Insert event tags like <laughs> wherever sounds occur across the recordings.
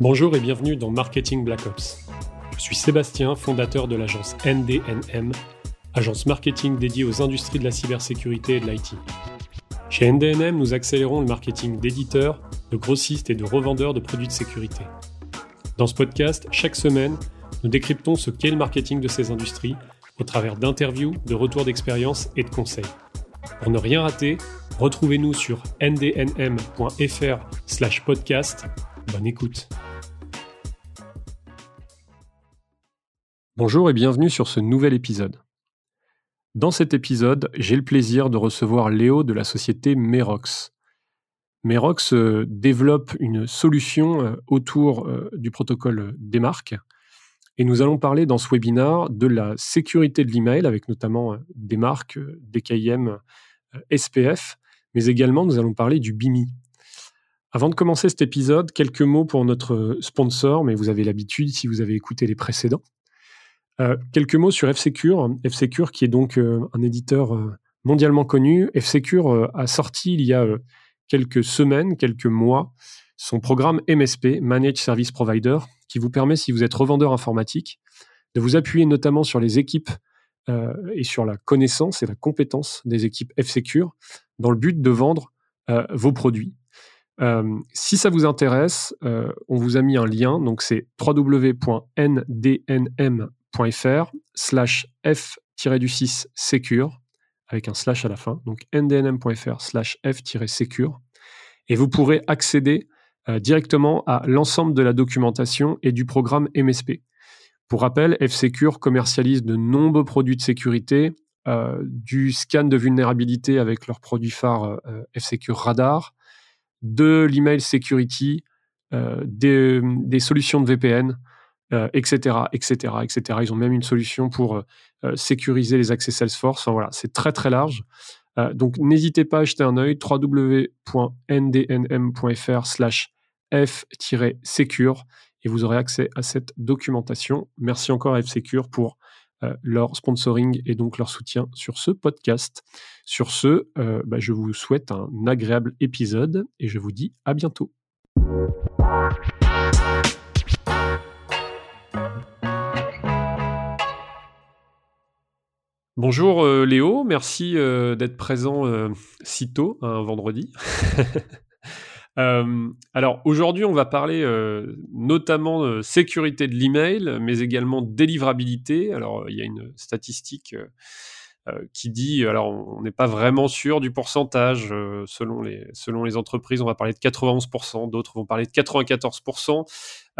Bonjour et bienvenue dans Marketing Black Ops. Je suis Sébastien, fondateur de l'agence NDNM, agence marketing dédiée aux industries de la cybersécurité et de l'IT. Chez NDNM, nous accélérons le marketing d'éditeurs, de grossistes et de revendeurs de produits de sécurité. Dans ce podcast, chaque semaine, nous décryptons ce qu'est le marketing de ces industries au travers d'interviews, de retours d'expérience et de conseils. Pour ne rien rater, retrouvez-nous sur ndnm.fr/podcast. Bonne écoute. Bonjour et bienvenue sur ce nouvel épisode. Dans cet épisode, j'ai le plaisir de recevoir Léo de la société Merox. Merox euh, développe une solution euh, autour euh, du protocole des marques et nous allons parler dans ce webinaire de la sécurité de l'email avec notamment des marques, DKIM, SPF, mais également nous allons parler du BIMI. Avant de commencer cet épisode, quelques mots pour notre sponsor, mais vous avez l'habitude si vous avez écouté les précédents. Euh, quelques mots sur F-Secure. F-Secure qui est donc euh, un éditeur euh, mondialement connu. F-Secure a sorti il y a quelques semaines, quelques mois, son programme MSP, Managed Service Provider, qui vous permet, si vous êtes revendeur informatique, de vous appuyer notamment sur les équipes et sur la connaissance et la compétence des équipes F-Secure dans le but de vendre vos produits. si ça vous intéresse, on vous a mis un lien, donc c'est www.ndnm fr slash f-du-6 secure avec un slash à la fin, donc ndnm.fr slash f-secure, et vous pourrez accéder euh, directement à l'ensemble de la documentation et du programme MSP. Pour rappel, F-Secure commercialise de nombreux produits de sécurité, euh, du scan de vulnérabilité avec leur produit phare euh, F-Secure Radar, de l'email security, des, des, solutions de VPN, etc., etc., etc. Ils ont même une solution pour euh, euh, sécuriser les accès Salesforce. Voilà, c'est très très large. Euh, donc n'hésitez pas à jeter un œil www.ndnm.fr/f-secure et vous aurez accès à cette documentation. Merci encore à F-Secure pour leur sponsoring et donc leur soutien sur ce podcast. Sur ce, bah, je vous souhaite un agréable épisode et je vous dis à bientôt. Bonjour euh, Léo, merci euh, d'être présent euh, si tôt, un vendredi. <laughs> alors aujourd'hui, on va parler notamment de sécurité de l'email, mais également délivrabilité. Alors il y a une statistique qui dit, alors on n'est pas vraiment sûr du pourcentage selon, les, selon les entreprises, on va parler de 91%, d'autres vont parler de 94%.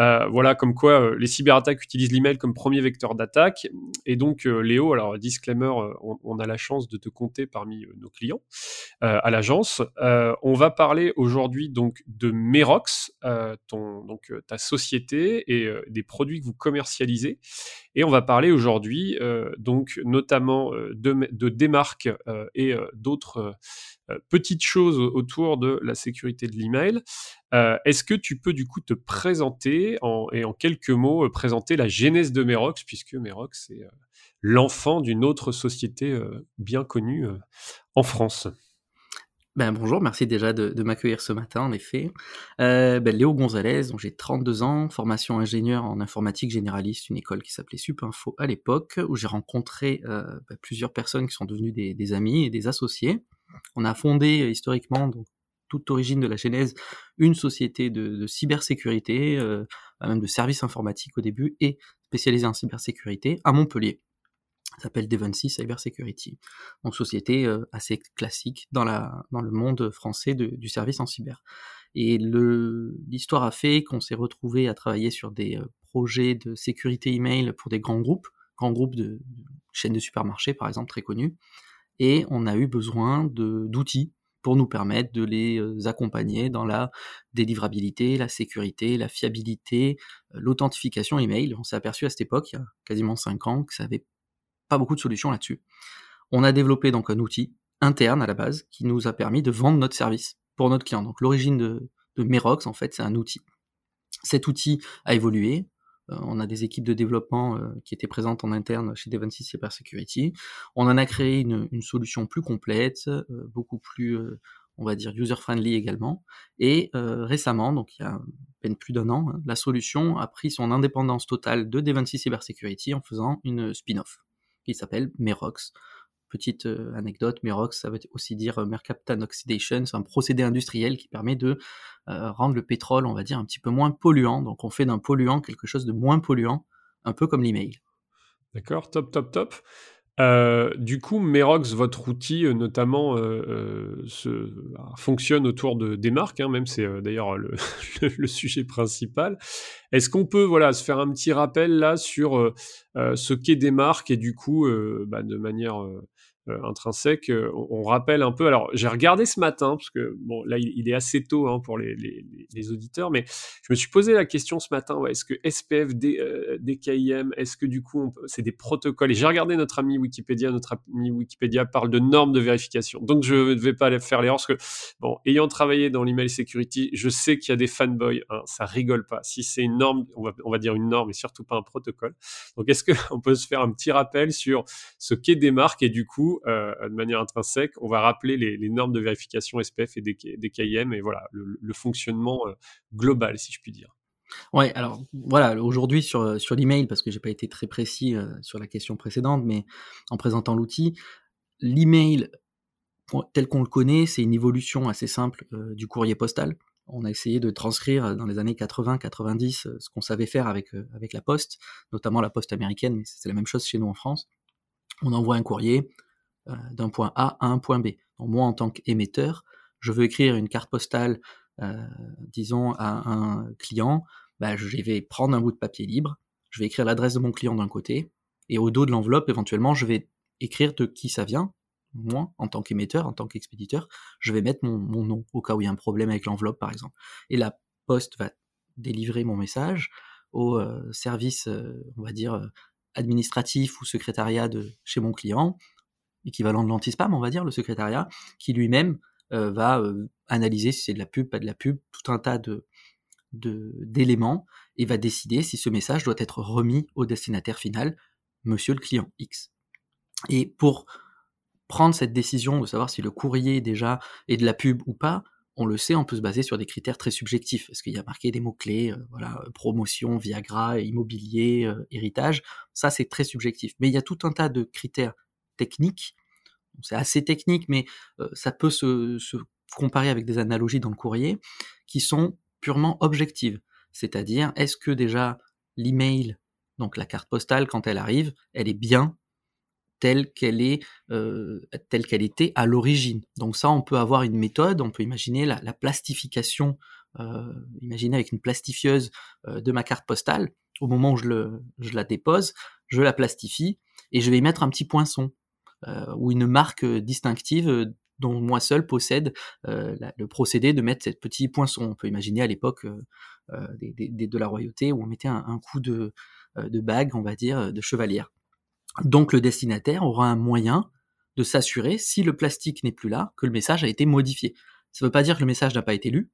Euh, voilà, comme quoi euh, les cyberattaques utilisent l'email comme premier vecteur d'attaque. Et donc, euh, Léo, alors disclaimer, on, a la chance de te compter parmi nos clients à l'agence. on va parler aujourd'hui donc de Merox, donc ta société et des produits que vous commercialisez. Et on va parler aujourd'hui donc notamment de, de Démarque et d'autres petites choses autour de la sécurité de l'email. Euh, est-ce que tu peux du coup te présenter et en quelques mots euh, présenter la genèse de Merox, puisque Merox euh, l'enfant d'une autre société bien connue en France? Ben, bonjour, merci déjà de, m'accueillir ce matin, en effet. Ben, Léo Gonzalez, j'ai 32 ans, formation ingénieur en informatique généraliste, une école qui s'appelait Supinfo à l'époque, où j'ai rencontré ben, plusieurs personnes qui sont devenues des, amis et des associés. On a fondé historiquement donc, toute origine de la genèse, une société de, cybersécurité, euh, même de services informatiques au début, et spécialisée en cybersécurité à Montpellier. Ça s'appelle Devancy Cybersecurity. Donc société euh, assez classique dans, le monde français du service en cyber. Et l'histoire a fait qu'on s'est retrouvé à travailler sur des euh, projets de sécurité email pour des grands groupes, grands groupes de chaînes de supermarchés par exemple très connus, et on a eu besoin d'outils pour nous permettre de les euh, accompagner dans la délivrabilité, la sécurité, la fiabilité, euh, l'authentification email. On s'est aperçu à cette époque, il y a quasiment 5 ans, que ça n'avait pas beaucoup de solutions là-dessus. On a développé donc un outil interne à la base qui nous a permis de vendre notre service pour notre client. Donc l'origine de, de Merox, en fait, c'est un outil. Cet outil a évolué. On a des équipes de développement qui étaient présentes en interne chez Devancy Cybersecurity. On en a créé une, solution plus complète, beaucoup plus on va dire user-friendly également. Et euh, récemment, donc il y a peine plus d'un an, hein, la solution a pris son indépendance totale de Devancy Cybersecurity en faisant une spin-off qui s'appelle Merox. Petite euh, anecdote, Merox, ça veut aussi dire euh, Mercaptan Oxidation, c'est un procédé industriel qui permet de rendre le pétrole, on va dire, un petit peu moins polluant. Donc on fait d'un polluant quelque chose de moins polluant, un peu comme l'email. D'accord, top, top, top. Euh, du coup, Merox, votre outil, euh, notamment, euh, fonctionne autour de, des marques, hein, même c'est d'ailleurs <laughs> le, sujet principal. Est-ce qu'on peut voilà, se faire un petit rappel là sur ce qu'est des marques et du coup, bah, de manière euh, intrinsèque. Euh, on, rappelle un peu. Alors, j'ai regardé ce matin parce que bon, là, il, est assez tôt hein, pour les, les, auditeurs, mais je me suis posé la question ce matin. Est-ce que SPF, D, euh, DKIM, est-ce que du coup, c'est des protocoles? Et j'ai regardé notre ami Wikipédia. Notre ami Wikipédia parle de normes de vérification. Donc, je ne vais pas faire l'erreur parce que, bon, ayant travaillé dans l'email security, je sais qu'il y a des fanboys. Hein, ça rigole pas. Si c'est une norme, on va, on va dire une norme et surtout pas un protocole. Donc, est-ce qu'on <laughs> peut se faire un petit rappel sur ce qu'est des marques et du coup, euh, de manière intrinsèque, on va rappeler les, normes de vérification SPF et DKIM et voilà le, fonctionnement euh, global, si je puis dire. Ouais, alors voilà, aujourd'hui sur, sur l'email, parce que j'ai pas été très précis euh, sur la question précédente, mais en présentant l'outil, l'email tel qu'on le connaît, c'est une évolution assez simple du courrier postal. On a essayé de transcrire dans les années 80-90 ce qu'on savait faire avec, avec la poste, notamment la poste américaine, mais c'est la même chose chez nous en France. On envoie un courrier, d'un point A à un point B. Moi, en tant qu'émetteur, je veux écrire une carte postale, euh, disons, à un client, bah, je vais prendre un bout de papier libre, je vais écrire l'adresse de mon client d'un côté, et au dos de l'enveloppe, éventuellement, je vais écrire de qui ça vient, moi, en tant qu'émetteur, en tant qu'expéditeur, je vais mettre mon, mon, nom, au cas où il y a un problème avec l'enveloppe, par exemple. Et la poste va délivrer mon message au euh, service, on va dire, administratif ou secrétariat de chez mon client, équivalent de l'anti-spam, on va dire, le secrétariat, qui lui-même euh, va euh, analyser si c'est de la pub, pas de la pub, tout un tas de d'éléments et va décider si ce message doit être remis au destinataire final, monsieur le client X. Et pour prendre cette décision de savoir si le courrier déjà est de la pub ou pas, on le sait, on peut se baser sur des critères très subjectifs. Est-ce qu'il y a marqué des mots-clés, euh, voilà, promotion, Viagra, immobilier, héritage? Ça, c'est très subjectif. Mais il y a tout un tas de critères techniques c'est assez technique, mais ça peut se, comparer avec des analogies dans le courrier qui sont purement objectives. C'est-à-dire, est-ce que déjà l'email, donc la carte postale, quand elle arrive, elle est bien telle qu'elle est, telle qu'elle était à l'origine? Donc ça, on peut avoir une méthode, on peut imaginer la, plastification, imaginer avec une plastifieuse de ma carte postale. Au moment où je la dépose, je la plastifie et je vais y mettre un petit poinçon. Euh, ou une marque euh, distinctive euh, dont moi seul possède le procédé de mettre cette petit poinçon. On peut imaginer à l'époque de la royauté où on mettait un, coup de, de bague, on va dire, de chevalière. Donc le destinataire aura un moyen de s'assurer, si le plastique n'est plus là, que le message a été modifié. Ça ne veut pas dire que le message n'a pas été lu,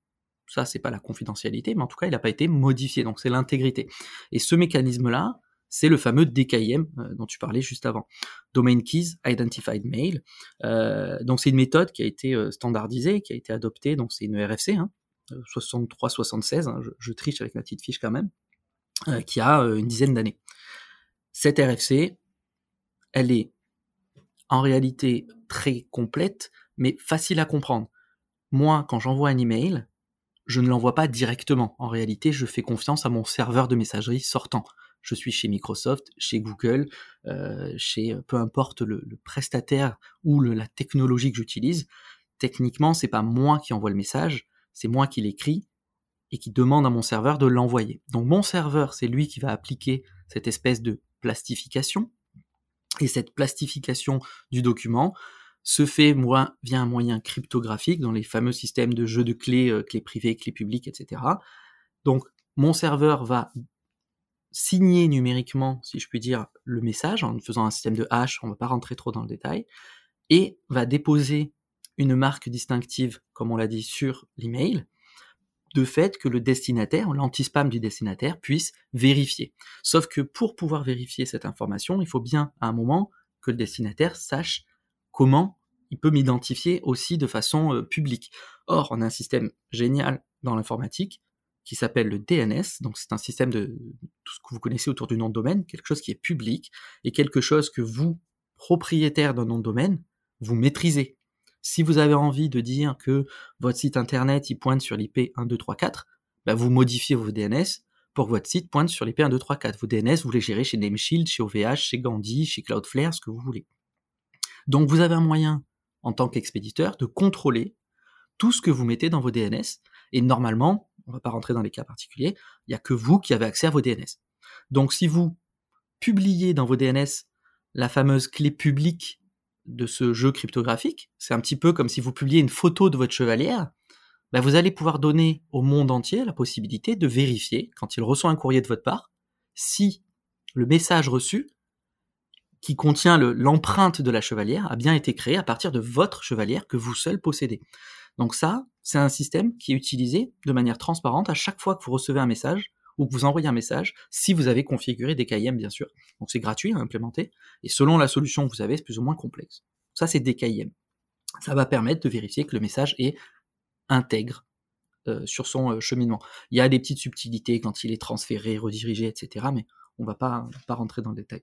ça c'est pas la confidentialité, mais en tout cas il n'a pas été modifié, donc c'est l'intégrité. Et ce mécanisme-là, c'est le fameux DKIM euh, dont tu parlais juste avant. Domain Keys Identified Mail. Euh, donc c'est une méthode qui a été euh, standardisée, qui a été adoptée, donc c'est une RFC, hein, 63-76, hein, je, triche avec ma petite fiche quand même, qui a une dizaine d'années. Cette RFC, elle est en réalité très complète, mais facile à comprendre. Moi, quand j'envoie un email, je ne l'envoie pas directement. En réalité, je fais confiance à mon serveur de messagerie sortant je suis chez Microsoft, chez Google, euh, chez peu importe le, prestataire ou la technologie que j'utilise, techniquement, c'est pas moi qui envoie le message, c'est moi qui l'écris et qui demande à mon serveur de l'envoyer. Donc mon serveur, c'est lui qui va appliquer cette espèce de plastification. Et cette plastification du document se fait moi, via un moyen cryptographique dans les fameux systèmes de jeux de clés, euh, clés privées, clés publiques, etc. Donc mon serveur va signer numériquement, si je puis dire, le message en faisant un système de hash, on ne va pas rentrer trop dans le détail, et va déposer une marque distinctive, comme on l'a dit, sur l'email. de fait que le destinataire, l'anti-spam du destinataire, puisse vérifier. Sauf que pour pouvoir vérifier cette information, il faut bien à un moment que le destinataire sache comment il peut m'identifier aussi de façon euh, publique. Or, on a un système génial dans l'informatique qui s'appelle le DNS, donc c'est un système de tout ce que vous connaissez autour du nom de domaine, quelque chose qui est public et quelque chose que vous, propriétaire d'un nom de domaine, vous maîtrisez. Si vous avez envie de dire que votre site internet pointe sur l'IP 1234, bah vous modifiez vos DNS pour que votre site pointe sur l'IP 1234. Vos DNS, vous les gérez chez Nameshield, chez OVH, chez Gandhi, chez Cloudflare, ce que vous voulez. Donc vous avez un moyen, en tant qu'expéditeur, de contrôler tout ce que vous mettez dans vos DNS. Et normalement, on va pas rentrer dans les cas particuliers, il n'y a que vous qui avez accès à vos DNS. Donc si vous publiez dans vos DNS la fameuse clé publique de ce jeu cryptographique, c'est un petit peu comme si vous publiez une photo de votre chevalière, ben vous allez pouvoir donner au monde entier la possibilité de vérifier, quand il reçoit un courrier de votre part, si le message reçu, qui contient l'empreinte de la chevalière, a bien été créé à partir de votre chevalière que vous seul possédez. Donc ça, c'est un système qui est utilisé de manière transparente à chaque fois que vous recevez un message ou que vous envoyez un message, si vous avez configuré des KIM, bien sûr. Donc c'est gratuit à implémenter, et selon la solution que vous avez, c'est plus ou moins complexe. Ça, c'est des KIM. Ça va permettre de vérifier que le message est intègre euh, sur son euh, cheminement. Il y a des petites subtilités quand il est transféré, redirigé, etc., mais on va pas, pas rentrer dans le détail.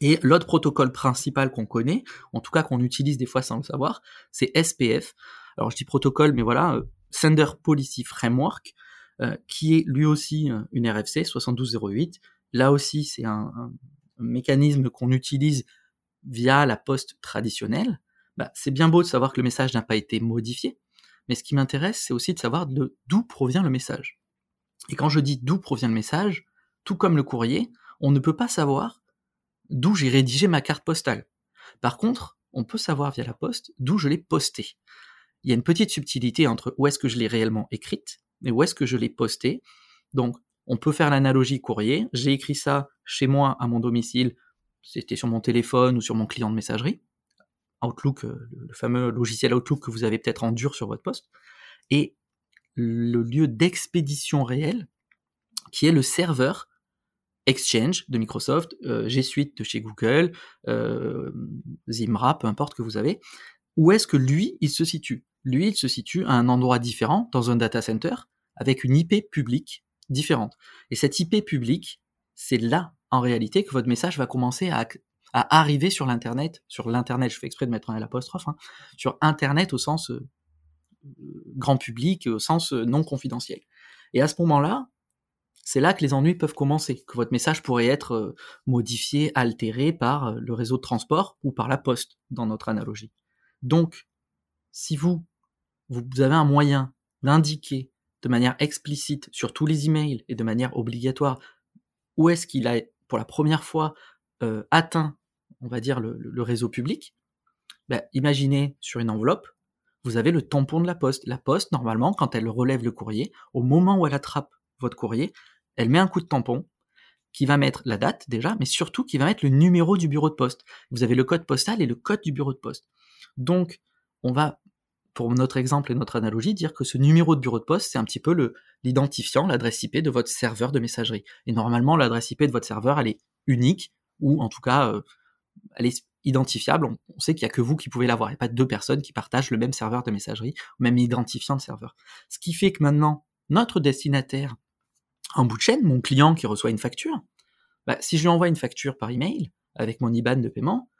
Et l'autre protocole principal qu'on connaît, en tout cas qu'on utilise des fois sans le savoir, c'est SPF. Alors je dis protocole, mais voilà, euh, Sender Policy Framework. Euh, qui est lui aussi euh, une RFC 7208. Là aussi, c'est un, mécanisme qu'on utilise via la poste traditionnelle. Bah, c'est bien beau de savoir que le message n'a pas été modifié, mais ce qui m'intéresse, c'est aussi de savoir d'où provient le message. Et quand je dis d'où provient le message, tout comme le courrier, on ne peut pas savoir d'où j'ai rédigé ma carte postale. Par contre, on peut savoir via la poste d'où je l'ai postée. Il y a une petite subtilité entre où est-ce que je l'ai réellement écrite et où est-ce que je l'ai posté. Donc, on peut faire l'analogie courrier. J'ai écrit ça chez moi à mon domicile, c'était sur mon téléphone ou sur mon client de messagerie. Outlook, euh, le fameux logiciel Outlook que vous avez peut-être en dur sur votre poste. Et le lieu d'expédition réel, qui est le serveur Exchange de Microsoft, euh, G Suite de chez Google, euh, Zimra, peu importe que vous avez, où est-ce que lui, il se situe? Lui, il se situe à un endroit différent, dans un data center, avec une IP publique différente. Et cette IP publique, c'est là, en réalité, que votre message va commencer à, arriver sur l'Internet, sur l'Internet, je fais exprès de mettre un l'apostrophe, hein, sur Internet au sens euh, grand public, au sens euh, non confidentiel. Et à ce moment-là, c'est là que les ennuis peuvent commencer, que votre message pourrait être euh, modifié, altéré par le réseau de transport ou par la poste, dans notre analogie. Donc, si vous, vous avez un moyen d'indiquer de manière explicite sur tous les emails et de manière obligatoire où est-ce qu'il a pour la première fois euh, atteint, on va dire, le, réseau public, ben, imaginez sur une enveloppe, vous avez le tampon de la poste. La poste, normalement, quand elle relève le courrier, au moment où elle attrape votre courrier, elle met un coup de tampon qui va mettre la date déjà, mais surtout qui va mettre le numéro du bureau de poste. Vous avez le code postal et le code du bureau de poste. Donc, on va, pour notre exemple et notre analogie, dire que ce numéro de bureau de poste, c'est un petit peu l'identifiant, l'adresse IP de votre serveur de messagerie. Et normalement, l'adresse IP de votre serveur, elle est unique, ou en tout cas, euh, elle est identifiable. On, sait qu'il n'y a que vous qui pouvez l'avoir. Il n'y a pas deux personnes qui partagent le même serveur de messagerie, ou même identifiant de serveur. Ce qui fait que maintenant, notre destinataire en bout de chaîne, mon client qui reçoit une facture, bah, si je lui envoie une facture par email avec mon IBAN de paiement,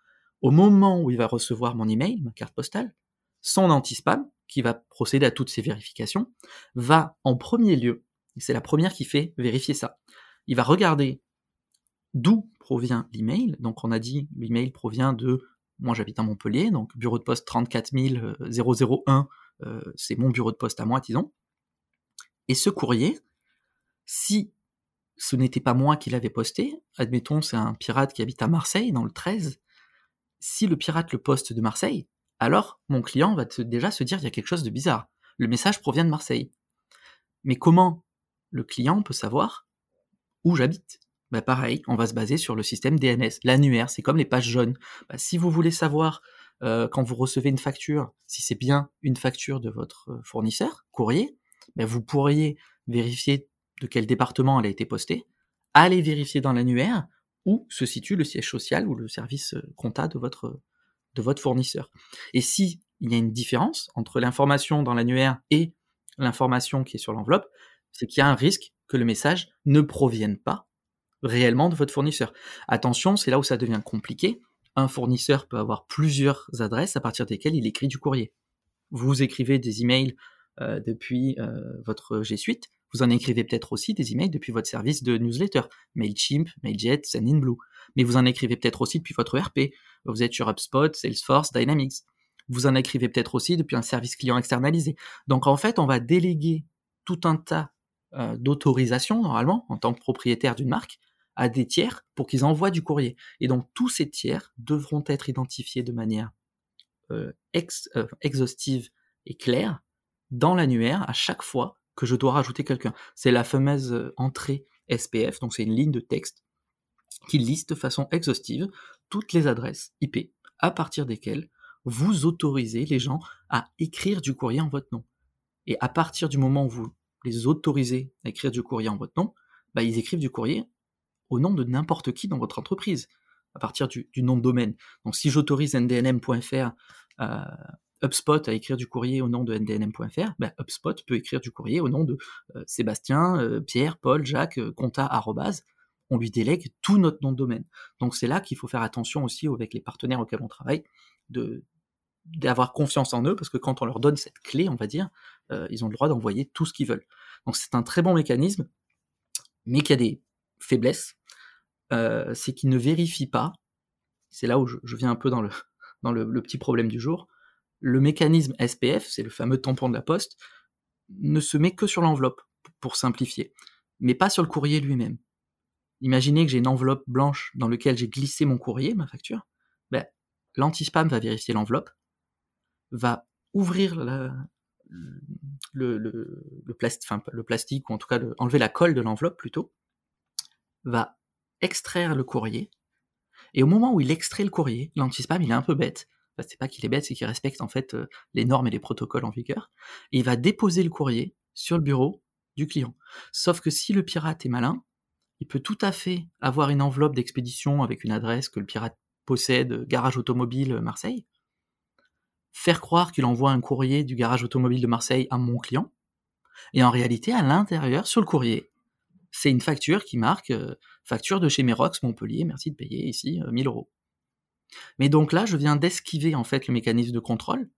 au moment où il va recevoir mon email, ma carte postale, son anti-spam, qui va procéder à toutes ces vérifications, va en premier lieu, c'est la première qui fait vérifier ça, il va regarder d'où provient l'email. Donc on a dit l'email provient de, moi j'habite à Montpellier, donc bureau de poste 34001, euh, c'est mon bureau de poste à moi, disons. Et ce courrier, si ce n'était pas moi qui l'avais posté, admettons c'est un pirate qui habite à Marseille, dans le 13, si le pirate le poste de Marseille, alors mon client va déjà se dire il y a quelque chose de bizarre. Le message provient de Marseille. Mais comment le client peut savoir où j'habite? Bah pareil, on va se baser sur le système DNS. L'annuaire, c'est comme les pages jaunes. Bah, si vous voulez savoir euh, quand vous recevez une facture, si c'est bien une facture de votre euh, fournisseur, courrier, ben, vous pourriez vérifier de quel département elle a été postée, aller vérifier dans l'annuaire où se situe le siège social ou le service euh, compta de votre, de votre fournisseur. Et si il y a une différence entre l'information dans l'annuaire et l'information qui est sur l'enveloppe, c'est qu'il y a un risque que le message ne provienne pas réellement de votre fournisseur. Attention, c'est là où ça devient compliqué. Un fournisseur peut avoir plusieurs adresses à partir desquelles il écrit du courrier. Vous écrivez des emails euh, depuis euh, votre G Suite, vous en écrivez peut-être aussi des emails depuis votre service de newsletter, Mailchimp, Mailjet, Sendinblue. Mais vous en écrivez peut-être aussi depuis votre ERP. Vous êtes sur HubSpot, Salesforce, Dynamics. Vous en écrivez peut-être aussi depuis un service client externalisé. Donc en fait, on va déléguer tout un tas euh, d'autorisations, normalement, en tant que propriétaire d'une marque, à des tiers pour qu'ils envoient du courrier. Et donc tous ces tiers devront être identifiés de manière euh, euh, exhaustive et claire dans l'annuaire à chaque fois je dois rajouter quelqu'un. C'est la fameuse euh, entrée SPF, donc c'est une ligne de texte qui liste de façon exhaustive toutes les adresses IP à partir desquelles vous autorisez les gens à écrire du courrier en votre nom. Et à partir du moment où vous les autorisez à écrire du courrier en votre nom, bah, ils écrivent du courrier au nom de n'importe qui dans votre entreprise, à partir du, nom de domaine. Donc si j'autorise ndnm.fr HubSpot à écrire du courrier au nom de ndnm.fr, ben, HubSpot peut écrire du courrier au nom de euh, Sébastien, euh, Pierre, Paul, Jacques, euh, On lui délègue tout notre nom de domaine. Donc c'est là qu'il faut faire attention aussi avec les partenaires auxquels on travaille, d'avoir confiance en eux, parce que quand on leur donne cette clé, on va dire, ils ont le droit d'envoyer tout ce qu'ils veulent. Donc c'est un très bon mécanisme, mais qui a des faiblesses, c'est qu'ils ne vérifient pas, c'est là où je, viens un peu dans le <laughs> petit problème du jour, le mécanisme SPF, c'est le fameux tampon de la poste, ne se met que sur l'enveloppe, pour simplifier, mais pas sur le courrier lui-même. Imaginez que j'ai une enveloppe blanche dans laquelle j'ai glissé mon courrier, ma facture. Ben, L'anti-spam va vérifier l'enveloppe, va ouvrir le, plastique, ou en tout cas enlever la colle de l'enveloppe plutôt, va extraire le courrier, et au moment où il extrait le courrier, l'anti-spam, il est un peu bête, c'est pas qu'il est bête, c'est qu'il respecte en fait euh, les normes et les protocoles en vigueur, et il va déposer le courrier sur le bureau du client. Sauf que si le pirate est malin, il peut tout à fait avoir une enveloppe d'expédition avec une adresse que le pirate possède, garage automobile euh, Marseille, faire croire qu'il envoie un courrier du garage automobile de Marseille à mon client, et en réalité, à l'intérieur, sur le courrier, c'est une facture qui marque euh, facture de chez Merox Montpellier, merci de payer ici 1000 euros. Mais donc là, je viens d'esquiver en fait le mécanisme de contrôle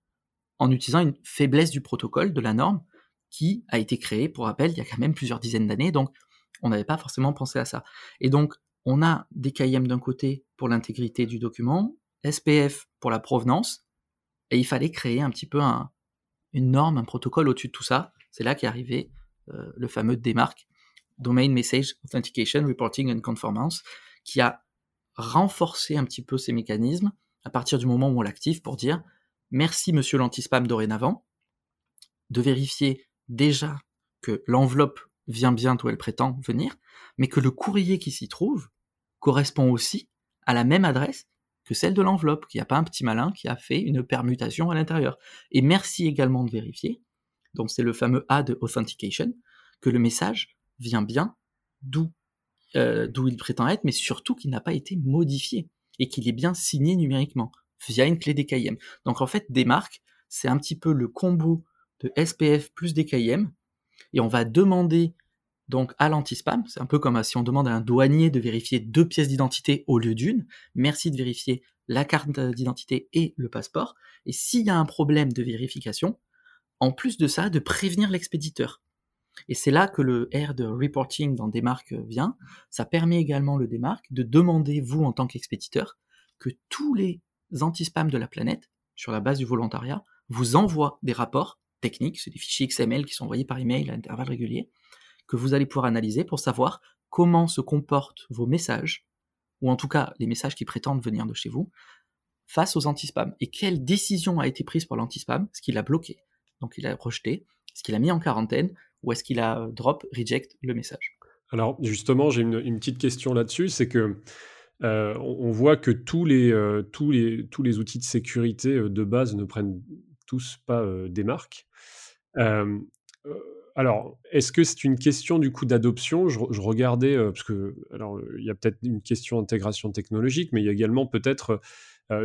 en utilisant une faiblesse du protocole, de la norme, qui a été créée, pour rappel, il y a quand même plusieurs dizaines d'années, donc on n'avait pas forcément pensé à ça. Et donc, on a des KIM d'un côté pour l'intégrité du document, SPF pour la provenance, et il fallait créer un petit peu une norme, un protocole au-dessus de tout ça. C'est là qu'est arrivé euh, le fameux DMARC, Domain Message Authentication Reporting and Conformance, qui a renforcer un petit peu ces mécanismes à partir du moment où on l'active pour dire merci monsieur l'anti-spam dorénavant, de vérifier déjà que l'enveloppe vient bien d'où elle prétend venir, mais que le courrier qui s'y trouve correspond aussi à la même adresse que celle de l'enveloppe, qu'il n'y a pas un petit malin qui a fait une permutation à l'intérieur. Et merci également de vérifier, donc c'est le fameux A de authentication, que le message vient bien d'où euh, d'où il prétend être, mais surtout qu'il n'a pas été modifié et qu'il est bien signé numériquement via une clé DKIM. Donc en fait, des marques, c'est un petit peu le combo de SPF plus DKIM et on va demander donc à l'anti-spam, c'est un peu comme si on demande à un douanier de vérifier deux pièces d'identité au lieu d'une. Merci de vérifier la carte d'identité et le passeport. Et s'il y a un problème de vérification, en plus de ça, de prévenir l'expéditeur. Et c'est là que le R de reporting dans Demark vient. Ça permet également le Demark de demander, vous en tant qu'expéditeur, que tous les anti-spam de la planète, sur la base du volontariat, vous envoient des rapports techniques, c'est des fichiers XML qui sont envoyés par email à intervalles réguliers, que vous allez pouvoir analyser pour savoir comment se comportent vos messages, ou en tout cas les messages qui prétendent venir de chez vous, face aux anti-spam. Et quelle décision a été prise par l'anti-spam? Ce qu'il a bloqué, donc il a rejeté, ce qu'il a mis en quarantaine, ou est-ce qu'il a euh, drop, reject le message Alors justement, j'ai une, petite question là-dessus, c'est que euh, on, voit que tous les, euh, tous, les, tous les outils de sécurité de base ne prennent tous pas des marques. Alors, est-ce que c'est une question du coup d'adoption? Je, regardais, parce que, alors, il y a peut-être une question d'intégration technologique, mais il y a également peut-être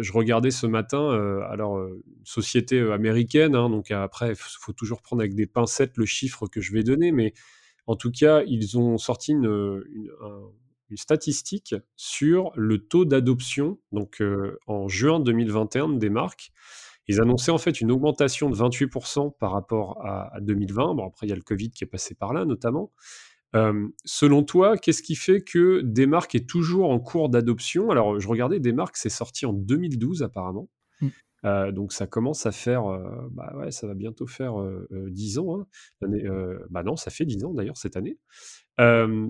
je regardais ce matin, alors, une société américaine, hein, donc après, il faut, toujours prendre avec des pincettes le chiffre que je vais donner, mais en tout cas, ils ont sorti une, une statistique sur le taux d'adoption, donc en juin 2021 des marques. Ils annonçaient en fait une augmentation de 28% par rapport à, 2020. Bon, après, il y a le Covid qui est passé par là, notamment. selon toi, qu'est-ce qui fait que Desmarques est toujours en cours d'adoption? Alors, je regardais, Desmarques, c'est sorti en 2012 apparemment. Mmh. donc ça commence à faire, bah ouais, ça va bientôt faire 10 ans. Hein. bah non, ça fait 10 ans d'ailleurs cette année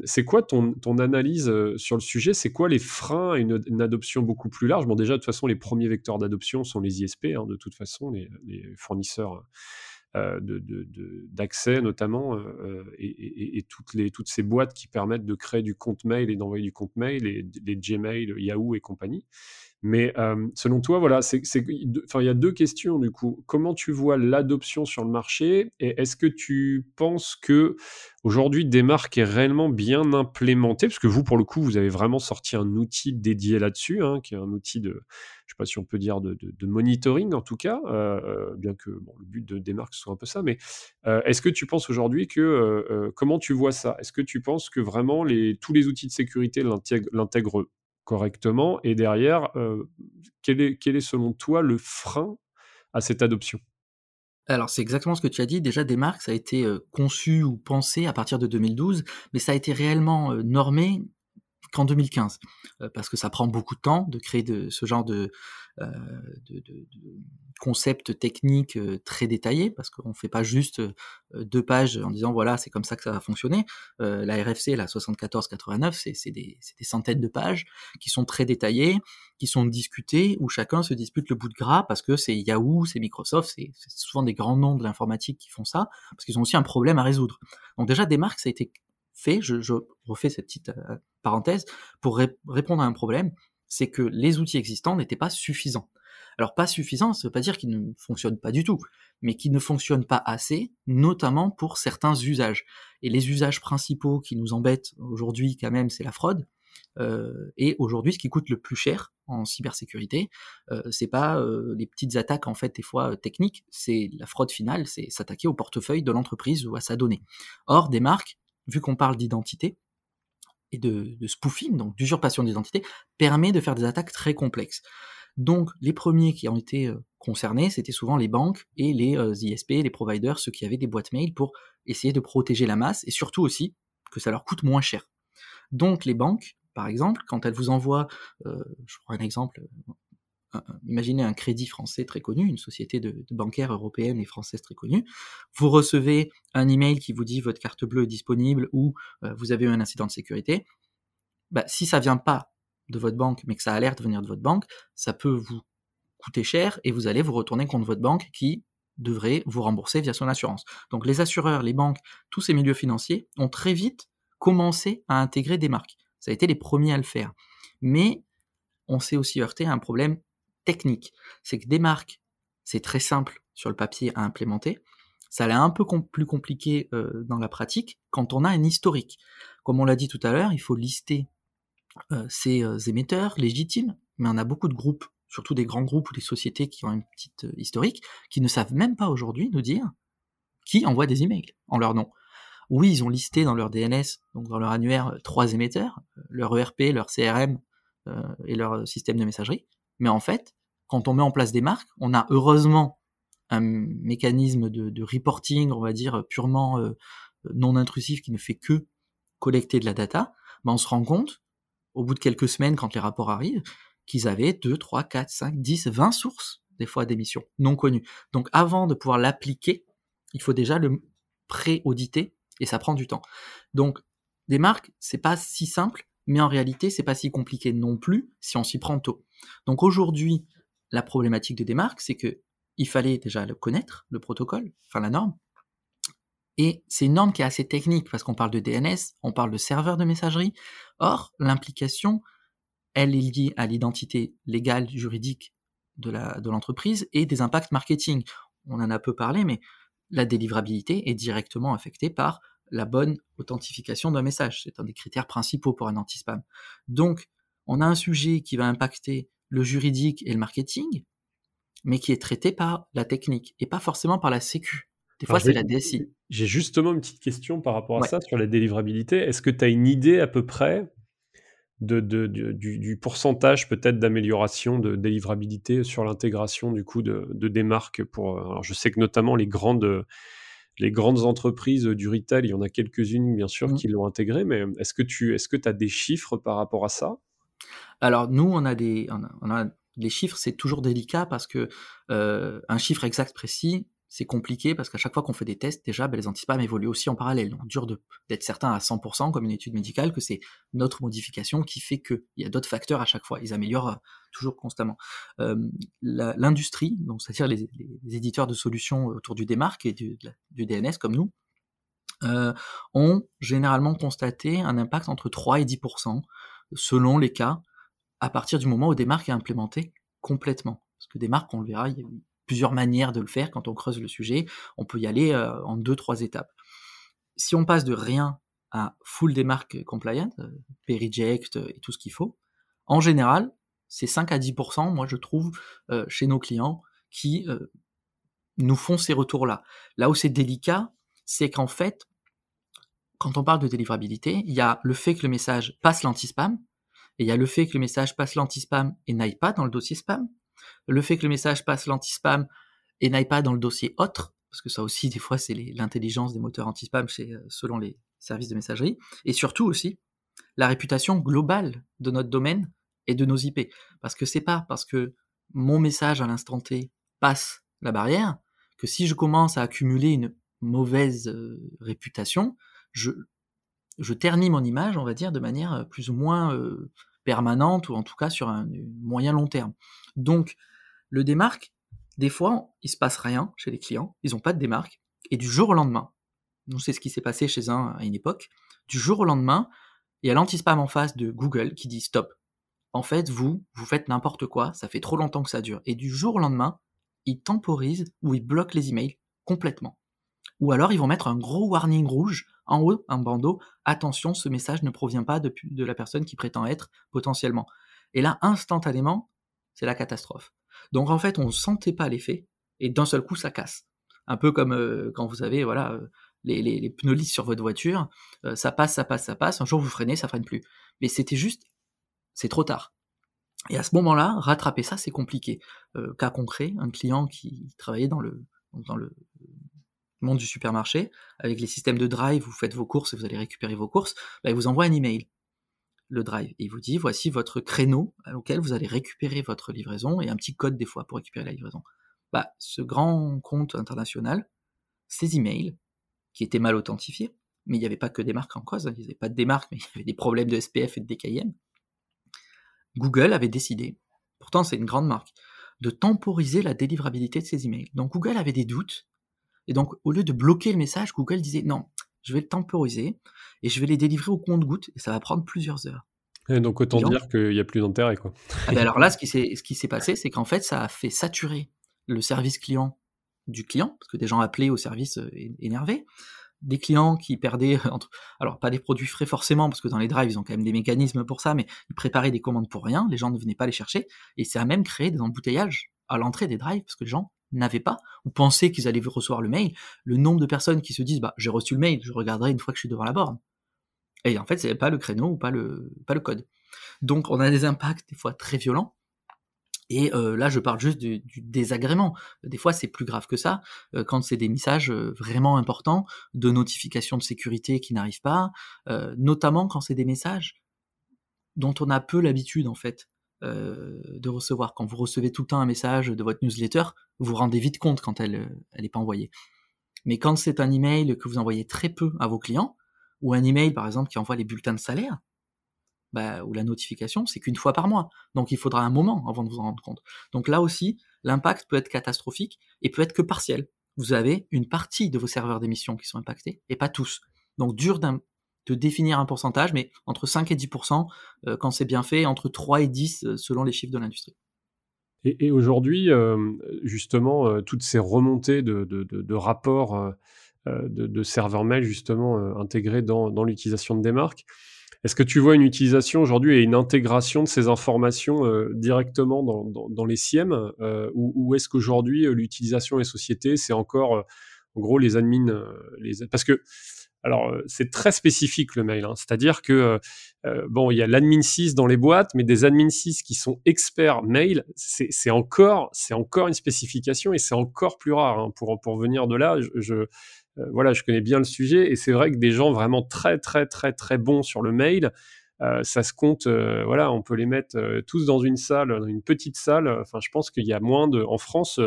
c'est quoi ton, analyse sur le sujet? C'est quoi les freins à une, adoption beaucoup plus large? Bon, déjà, de toute façon, les premiers vecteurs d'adoption sont les ISP, hein, de toute façon, les, fournisseurs d'accès notamment, et, toutes, ces boîtes qui permettent de créer du compte mail et d'envoyer du compte mail, les Gmail, Yahoo et compagnie. Mais selon toi, voilà, il y a deux questions du coup. Comment tu vois l'adoption sur le marché et est-ce que tu penses que aujourd'hui Desmarques est réellement bien implémenté? Parce que vous, pour le coup, vous avez vraiment sorti un outil dédié là-dessus, hein, qui est un outil de, je sais pas si on peut dire de, monitoring en tout cas, bien que le but de Desmarques soit un peu ça. Mais est-ce que tu penses aujourd'hui que comment tu vois ça? Est-ce que tu penses que vraiment tous les outils de sécurité l'intègrent correctement Et derrière, euh, quel, est, selon toi le frein à cette adoption? Alors c'est exactement ce que tu as dit. Déjà, Desmarques, ça a été euh, conçu ou pensé à partir de 2012, mais ça a été réellement euh, normé qu'en 2015, parce que ça prend beaucoup de temps de créer de, ce genre de, de, concepts techniques euh, très détaillés, parce qu'on ne fait pas juste euh, deux pages en disant voilà, c'est comme ça que ça va fonctionner. la RFC, la 74-89, c'est des, des, centaines de pages qui sont très détaillées, qui sont discutées, où chacun se dispute le bout de gras, parce que c'est Yahoo, c'est Microsoft, c'est souvent des grands noms de l'informatique qui font ça, parce qu'ils ont aussi un problème à résoudre. Donc déjà, des marques, ça a été fait, je refais cette petite parenthèse, pour répondre à un problème c'est que les outils existants n'étaient pas suffisants. Alors pas suffisants, ça ne veut pas dire qu'ils ne fonctionnent pas du tout, mais qu'ils ne fonctionnent pas assez, notamment pour certains usages. Et les usages principaux qui nous embêtent aujourd'hui quand même, c'est la fraude. Euh, et aujourd'hui, ce qui coûte le plus cher en cybersécurité, euh, c'est pas euh, les petites attaques en fait des fois euh, techniques, c'est la fraude finale, c'est s'attaquer au portefeuille de l'entreprise ou à sa donnée. Or, des marques, vu qu'on parle d'identité, et de, spoofing, donc d'usurpation d'identité, permet de faire des attaques très complexes. Donc les premiers qui ont été euh, concernés, c'était souvent les banques et les euh, ISP, les providers, ceux qui avaient des boîtes mail pour essayer de protéger la masse et surtout aussi que ça leur coûte moins cher. Donc les banques, par exemple, quand elles vous envoient, euh, je prends un exemple, imaginez un crédit français très connu, une société de, bancaire européenne et française très connue. Vous recevez un email qui vous dit votre carte bleue est disponible ou euh, vous avez eu un incident de sécurité. Bah, si ça vient pas de votre banque, mais que ça a l'air de venir de votre banque, ça peut vous coûter cher et vous allez vous retourner contre votre banque qui devrait vous rembourser via son assurance. Donc les assureurs, les banques, tous ces milieux financiers ont très vite commencé à intégrer des marques. Ça a été les premiers à le faire. Mais on s'est aussi heurté à un problème technique. C'est que des marques, c'est très simple sur le papier à implémenter. Ça l'est un peu plus compliqué euh, dans la pratique quand on a un historique. Comme on l'a dit tout à l'heure, il faut lister euh, ces euh, émetteurs légitimes, mais on a beaucoup de groupes, surtout des grands groupes ou des sociétés qui ont une petite historique, qui ne savent même pas aujourd'hui nous dire qui envoie des emails en leur nom. Oui, ils ont listé dans leur DNS, donc dans leur annuaire, trois émetteurs, leur ERP, leur CRM et leur système de messagerie, mais en fait, quand on met en place des marques, on a heureusement un mécanisme de, reporting, on va dire, purement euh, non intrusif qui ne fait que collecter de la data, ben on se rend compte, au bout de quelques semaines, quand les rapports arrivent, qu'ils avaient 2, 3, 4, 5, 10, 20 sources, des fois d'émissions non connues. Donc avant de pouvoir l'appliquer, il faut déjà le pré-auditer, et ça prend du temps. Donc, des marques, c'est pas si simple, mais en réalité, c'est pas si compliqué non plus si on s'y prend tôt. Donc aujourd'hui, la problématique de démarque, c'est que il fallait déjà le connaître, le protocole, enfin la norme. Et c'est une norme qui est assez technique parce qu'on parle de DNS, on parle de serveur de messagerie. Or, l'implication, elle est liée à l'identité légale, juridique de l'entreprise de et des impacts marketing. On en a peu parlé, mais la délivrabilité est directement affectée par la bonne authentification d'un message. C'est un des critères principaux pour un anti-spam. Donc, on a un sujet qui va impacter le juridique et le marketing, mais qui est traité par la technique et pas forcément par la sécu. Des fois, c'est la DSI. J'ai justement une petite question par rapport à ça sur la délivrabilité. Est-ce que tu as une idée à peu près de, du, pourcentage peut-être d'amélioration de délivrabilité sur l'intégration du coup de, des marques pour alors je sais que notamment les grandes les grandes entreprises du retail il y en a quelques-unes bien sûr mmh. qui l'ont intégré mais est-ce que tu est-ce que as des chiffres par rapport à ça? Alors nous on a des on a, les chiffres c'est toujours délicat parce que euh, un chiffre exact précis c'est compliqué parce qu'à chaque fois qu'on fait des tests, déjà, ben, les antispams évoluent aussi en parallèle. Donc, dur d'être certain à 100%, comme une étude médicale, que c'est notre modification qui fait qu'il y a d'autres facteurs à chaque fois. Ils améliorent euh, toujours constamment. L'industrie, donc c'est-à-dire les, éditeurs de solutions autour du démarque et du, DNS comme nous, euh, ont généralement constaté un impact entre 3 et 10% selon les cas à partir du moment où démarque est implémenté complètement. Parce que démarque, on le verra, il y a plusieurs manières de le faire quand on creuse le sujet. On peut y aller euh, en deux, trois étapes. Si on passe de rien à full démarque compliant, euh, reject euh, et tout ce qu'il faut, en général, c'est 5 à 10%, moi je trouve, euh, chez nos clients qui nous font ces retours-là. Là où c'est délicat, c'est qu'en fait, quand on parle de délivrabilité, il y a le fait que le message passe l'anti-spam, et il y a le fait que le message passe l'anti-spam et n'aille pas dans le dossier spam, le fait que le message passe l'anti-spam et n'aille pas dans le dossier autre, parce que ça aussi, des fois, c'est l'intelligence des moteurs anti-spam euh, selon les services de messagerie, et surtout aussi la réputation globale de notre domaine et de nos IP. Parce que c'est pas parce que mon message à l'instant T passe la barrière que si je commence à accumuler une mauvaise euh, réputation, je, je ternis mon image, on va dire, de manière euh, plus ou moins permanente ou en tout cas sur un, moyen long terme. Donc, le démarque, des fois, il se passe rien chez les clients, ils n'ont pas de démarque, et du jour au lendemain, c'est ce qui s'est passé chez un à une époque, du jour au lendemain, il y a l'anti-spam en face de Google qui dit stop. En fait, vous, vous faites n'importe quoi, ça fait trop longtemps que ça dure. Et du jour au lendemain, ils temporisent ou ils bloquent les emails complètement. Ou alors ils vont mettre un gros warning rouge en haut, un bandeau, attention, ce message ne provient pas de, la personne qui prétend être potentiellement. Et là, instantanément, c'est la catastrophe. Donc en fait, on ne sentait pas l'effet, et d'un seul coup, ça casse. Un peu comme euh, quand vous avez voilà, euh, les, pneus lisses sur votre voiture, euh, ça passe, ça passe, ça passe, un jour vous freinez, ça freine plus. Mais c'était juste, c'est trop tard. Et à ce moment-là, rattraper ça, c'est compliqué. cas concret, un client qui travaillait dans le monde du supermarché, avec les systèmes de drive, vous faites vos courses et vous allez récupérer vos courses, bah, il vous envoie un email, le drive, et il vous dit voici votre créneau auquel vous allez récupérer votre livraison et un petit code des fois pour récupérer la livraison. Bah, ce grand compte international, ces emails, qui étaient mal authentifiés, mais il n'y avait pas que des marques en cause, hein, il n'y avait pas de démarques, <laughs> mais il y avait des problèmes de SPF et de DKIM. Google avait décidé, pourtant c'est une grande marque, de temporiser la délivrabilité de ces emails. Donc Google avait des doutes et donc, au lieu de bloquer le message, Google disait non, je vais le temporiser et je vais les délivrer au compte-goutte et ça va prendre plusieurs heures. Et donc, autant dire qu'il n'y a plus d'intérêt. quoi. Ah ben alors là, ce qui s'est passé, c'est qu'en fait, ça a fait saturer le service client du client, parce que des gens appelaient au service euh, énervés, des clients qui perdaient, entre, alors pas des produits frais forcément, parce que dans les drives, ils ont quand même des mécanismes pour ça, mais ils préparaient des commandes pour rien, les gens ne venaient pas les chercher, et ça a même créé des embouteillages à l'entrée des drives, parce que les gens n'avaient pas, ou pensaient qu'ils allaient recevoir le mail, le nombre de personnes qui se disent bah j'ai reçu le mail, je regarderai une fois que je suis devant la borne. Et en fait, c'est pas le créneau ou pas le, code. Donc on a des impacts des fois très violents. Et euh, là, je parle juste du, désagrément. Des fois, c'est plus grave que ça, euh, quand c'est des messages euh, vraiment importants, de notifications de sécurité qui n'arrivent pas, notamment quand c'est des messages dont on a peu l'habitude en fait. Euh, de recevoir. Quand vous recevez tout le temps un message de votre newsletter, vous vous rendez vite compte quand elle n'est euh, pas envoyée. Mais quand c'est un email que vous envoyez très peu à vos clients, ou un email par exemple qui envoie les bulletins de salaire, bah, ou la notification, c'est qu'une fois par mois. Donc il faudra un moment avant de vous en rendre compte. Donc là aussi, l'impact peut être catastrophique et peut être que partiel. Vous avez une partie de vos serveurs d'émission qui sont impactés et pas tous. Donc dur de définir un pourcentage, mais entre 5 et 10% euh, quand c'est bien fait, entre 3 et 10 euh, selon les chiffres de l'industrie. Et, aujourd'hui, justement, toutes ces remontées de, rapports de, serveurs mail, justement, intégrés dans, dans l'utilisation de des marques, est-ce que tu vois une utilisation aujourd'hui et une intégration de ces informations euh, directement dans, les SIEM euh, ou, est-ce qu'aujourd'hui euh, l'utilisation des sociétés, c'est encore en gros les admins les... Parce que alors c'est très spécifique le mail, hein. c'est-à-dire que bon il y a l'admin 6 dans les boîtes, mais des admin 6 qui sont experts mail, c'est encore encore une spécification et c'est encore plus rare. Hein. Pour pour venir de là, je euh, voilà, je connais bien le sujet et c'est vrai que des gens vraiment très très très très bons sur le mail, euh, ça se compte, euh, voilà, on peut les mettre tous dans une salle, dans une petite salle. Enfin, je pense qu'il y a moins de, en France,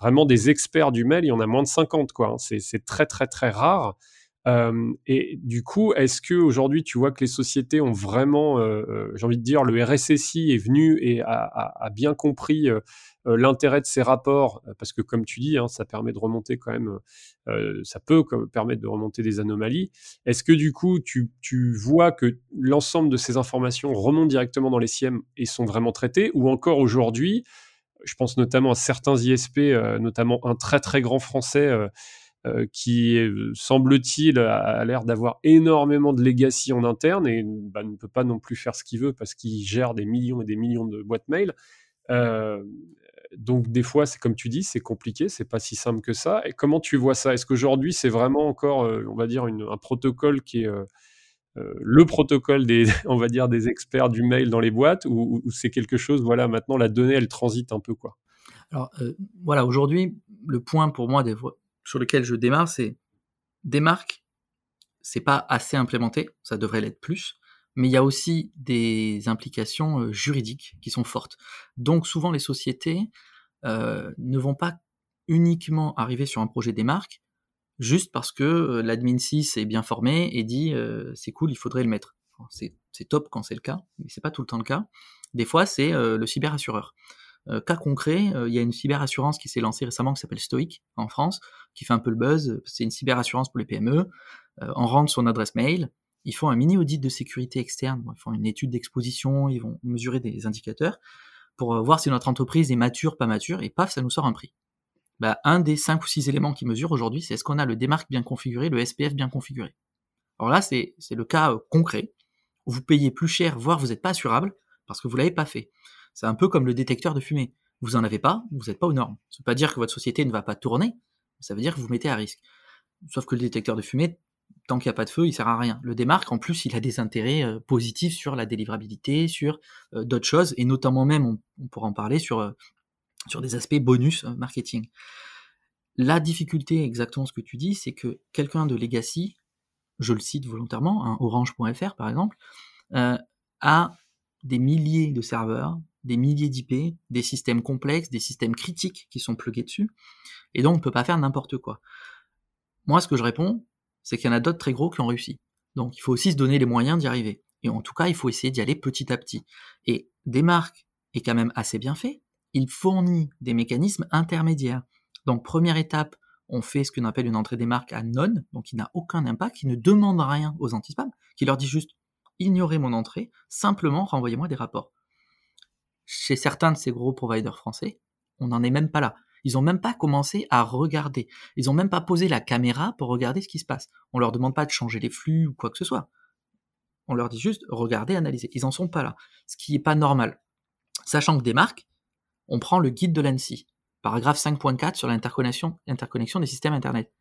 vraiment des experts du mail, il y en a moins de 50, quoi. Hein. C'est très très très rare. Et du coup, est-ce que aujourd'hui, tu vois que les sociétés ont vraiment, j'ai envie de dire, le RSSI est venu et a bien compris euh, l'intérêt de ces rapports, euh, parce que comme tu dis, hein, ça permet de remonter quand même, euh, ça peut permettre de remonter des anomalies. Est-ce que du coup, tu, vois que l'ensemble de ces informations remontent directement dans les SIEM et sont vraiment traitées, ou encore aujourd'hui, je pense notamment à certains ISP, notamment un très très grand français qui, semble-t-il, a, l'air d'avoir énormément de legacy en interne et bah, ne peut pas non plus faire ce qu'il veut parce qu'il gère des millions et des millions de boîtes mail. Donc des fois, c'est comme tu dis, c'est compliqué, c'est pas si simple que ça. Et comment tu vois ça? Est-ce qu'aujourd'hui, c'est vraiment encore, euh, on va dire, un protocole qui est euh, euh, le protocole des, <laughs> on va dire, des experts du mail dans les boîtes, ou, c'est quelque chose, voilà, maintenant la donnée, elle transite un peu quoi? Alors voilà, aujourd'hui, le point pour moi sur lequel je démarre, c'est des marques, c'est pas assez implémenté, ça devrait l'être plus mais il y a aussi des implications juridiques qui sont fortes. Donc souvent les sociétés ne vont pas uniquement arriver sur un projet des marques juste parce que l'admin 6 est bien formé et dit c'est cool, il faudrait le mettre. C'est top quand c'est le cas, mais c'est pas tout le temps le cas. Des fois, c'est le cyberassureur. Cas concret, il y a une cyberassurance qui s'est lancée récemment qui s'appelle Stoic en France, qui fait un peu le buzz. C'est une cyberassurance pour les PME. on rentre son adresse mail, ils font un mini audit de sécurité externe, ils font une étude d'exposition, ils vont mesurer des indicateurs pour euh, voir si notre entreprise est mature, pas mature, et paf, ça nous sort un prix. Bah, un des cinq ou six éléments qui mesurent aujourd'hui, c'est est-ce qu'on a le démarque bien configuré, le SPF bien configuré? Alors là, c'est le cas euh, concret. Vous payez plus cher, voire vous n'êtes pas assurable, parce que vous l'avez pas fait. C'est un peu comme le détecteur de fumée. Vous en avez pas, vous n'êtes pas aux normes. Ça veut pas dire que votre société ne va pas tourner, ça veut dire que vous, vous mettez à risque. Sauf que le détecteur de fumée, tant qu'il n'y a pas de feu, il sert à rien. Le démarque, en plus, il a des intérêts euh, positifs sur la délivrabilité, sur euh, d'autres choses, et notamment même, on, pourra en parler sur, euh, sur des aspects bonus marketing. La difficulté, exactement ce que tu dis, c'est que quelqu'un de legacy, je le cite volontairement, hein, orange.fr par exemple, a des milliers de serveurs, des milliers d'IP, des systèmes complexes, des systèmes critiques qui sont plugués dessus, et donc on ne peut pas faire n'importe quoi. Moi, ce que je réponds, c'est qu'il y en a d'autres très gros qui ont réussi. Donc il faut aussi se donner les moyens d'y arriver. Et en tout cas, il faut essayer d'y aller petit à petit. Et des marques est quand même assez bien fait. Il fournit des mécanismes intermédiaires. Donc première étape, on fait ce qu'on appelle une entrée des marques à non, donc qui n'a aucun impact, qui ne demande rien aux anti-spam, qui leur dit juste ignorez mon entrée, simplement renvoyez-moi des rapports. Chez certains de ces gros providers français, on n'en est même pas là. Ils n'ont même pas commencé à regarder. Ils n'ont même pas posé la caméra pour regarder ce qui se passe. On leur demande pas de changer les flux ou quoi que ce soit. On leur dit juste regardez, analysez. Ils en sont pas là. Ce qui n'est pas normal. Sachant que des marques, on prend le guide de l'ANSI, paragraphe 5.4 sur l'interconnexion des systèmes Internet.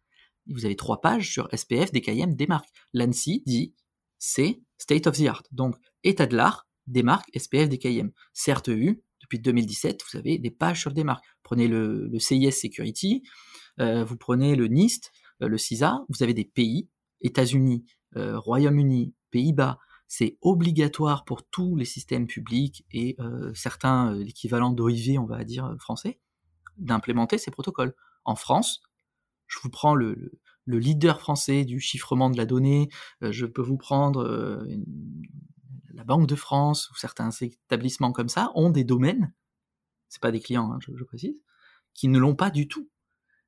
Vous avez trois pages sur SPF, DKIM, des marques. L'ANSI dit c'est state of the art. Donc, état de l'art, des marques, SPF, DKIM. CRTU, depuis 2017, vous avez des pages sur des marques. Prenez le, CIS Security, euh, vous prenez le NIST, euh, le CISA, vous avez des pays, États-Unis, euh, Royaume-Uni, Pays-Bas, c'est obligatoire pour tous les systèmes publics et certains, l'équivalent d'OIV, on va dire français, d'implémenter ces protocoles. En France, je vous prends le, leader français du chiffrement de la donnée, je peux vous prendre la Banque de France ou certains établissements comme ça ont des domaines, c'est pas des clients, hein, je, précise, qui ne l'ont pas du tout.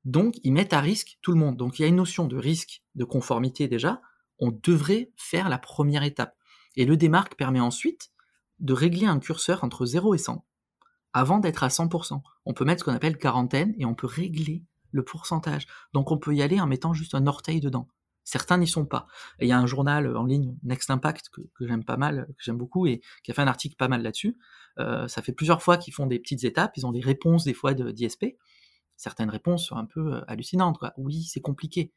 Donc, ils mettent à risque tout le monde. Donc, il y a une notion de risque, de conformité déjà. On devrait faire la première étape. Et le démarque permet ensuite de régler un curseur entre 0 et 100. avant d'être à 100%. On peut mettre ce qu'on appelle quarantaine et on peut régler le pourcentage. Donc on peut y aller en mettant juste un orteil dedans. Certains n'y sont pas. il y a un journal en ligne, Next Impact, que, j'aime pas mal, que j'aime beaucoup, et qui a fait un article pas mal là-dessus. Euh, ça fait plusieurs fois qu'ils font des petites étapes, ils ont des réponses des fois d'ISP. Certaines réponses sont un peu euh, hallucinantes. Quoi. Oui, c'est compliqué.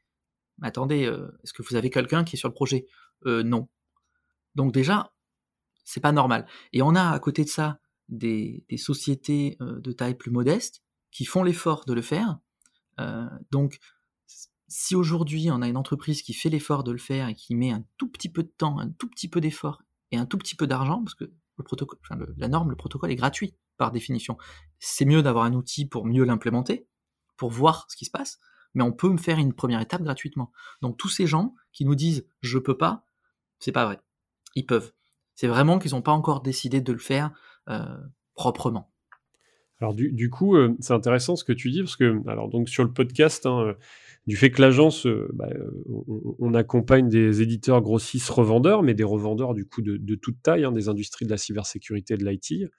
Mais attendez, euh, est-ce que vous avez quelqu'un qui est sur le projet? Non. Donc déjà, c'est pas normal. Et on a à côté de ça des, des sociétés de taille plus modeste qui font l'effort de le faire. donc si aujourd'hui on a une entreprise qui fait l'effort de le faire et qui met un tout petit peu de temps, un tout petit peu d'effort et un tout petit peu d'argent, parce que la norme, le protocole est gratuit par définition. C'est mieux d'avoir un outil pour mieux l'implémenter, pour voir ce qui se passe, mais on peut me faire une première étape gratuitement. Donc tous ces gens qui nous disent je peux pas, c'est pas vrai. Ils peuvent. C'est vraiment qu'ils n'ont pas encore décidé de le faire euh, proprement. Alors du, coup, euh, c'est intéressant ce que tu dis parce que alors donc sur le podcast, hein, euh, du fait que l'agence, euh, bah, on, accompagne des éditeurs grossistes revendeurs, mais des revendeurs du coup de, toute taille, hein, des industries de la cybersécurité et de l'IT.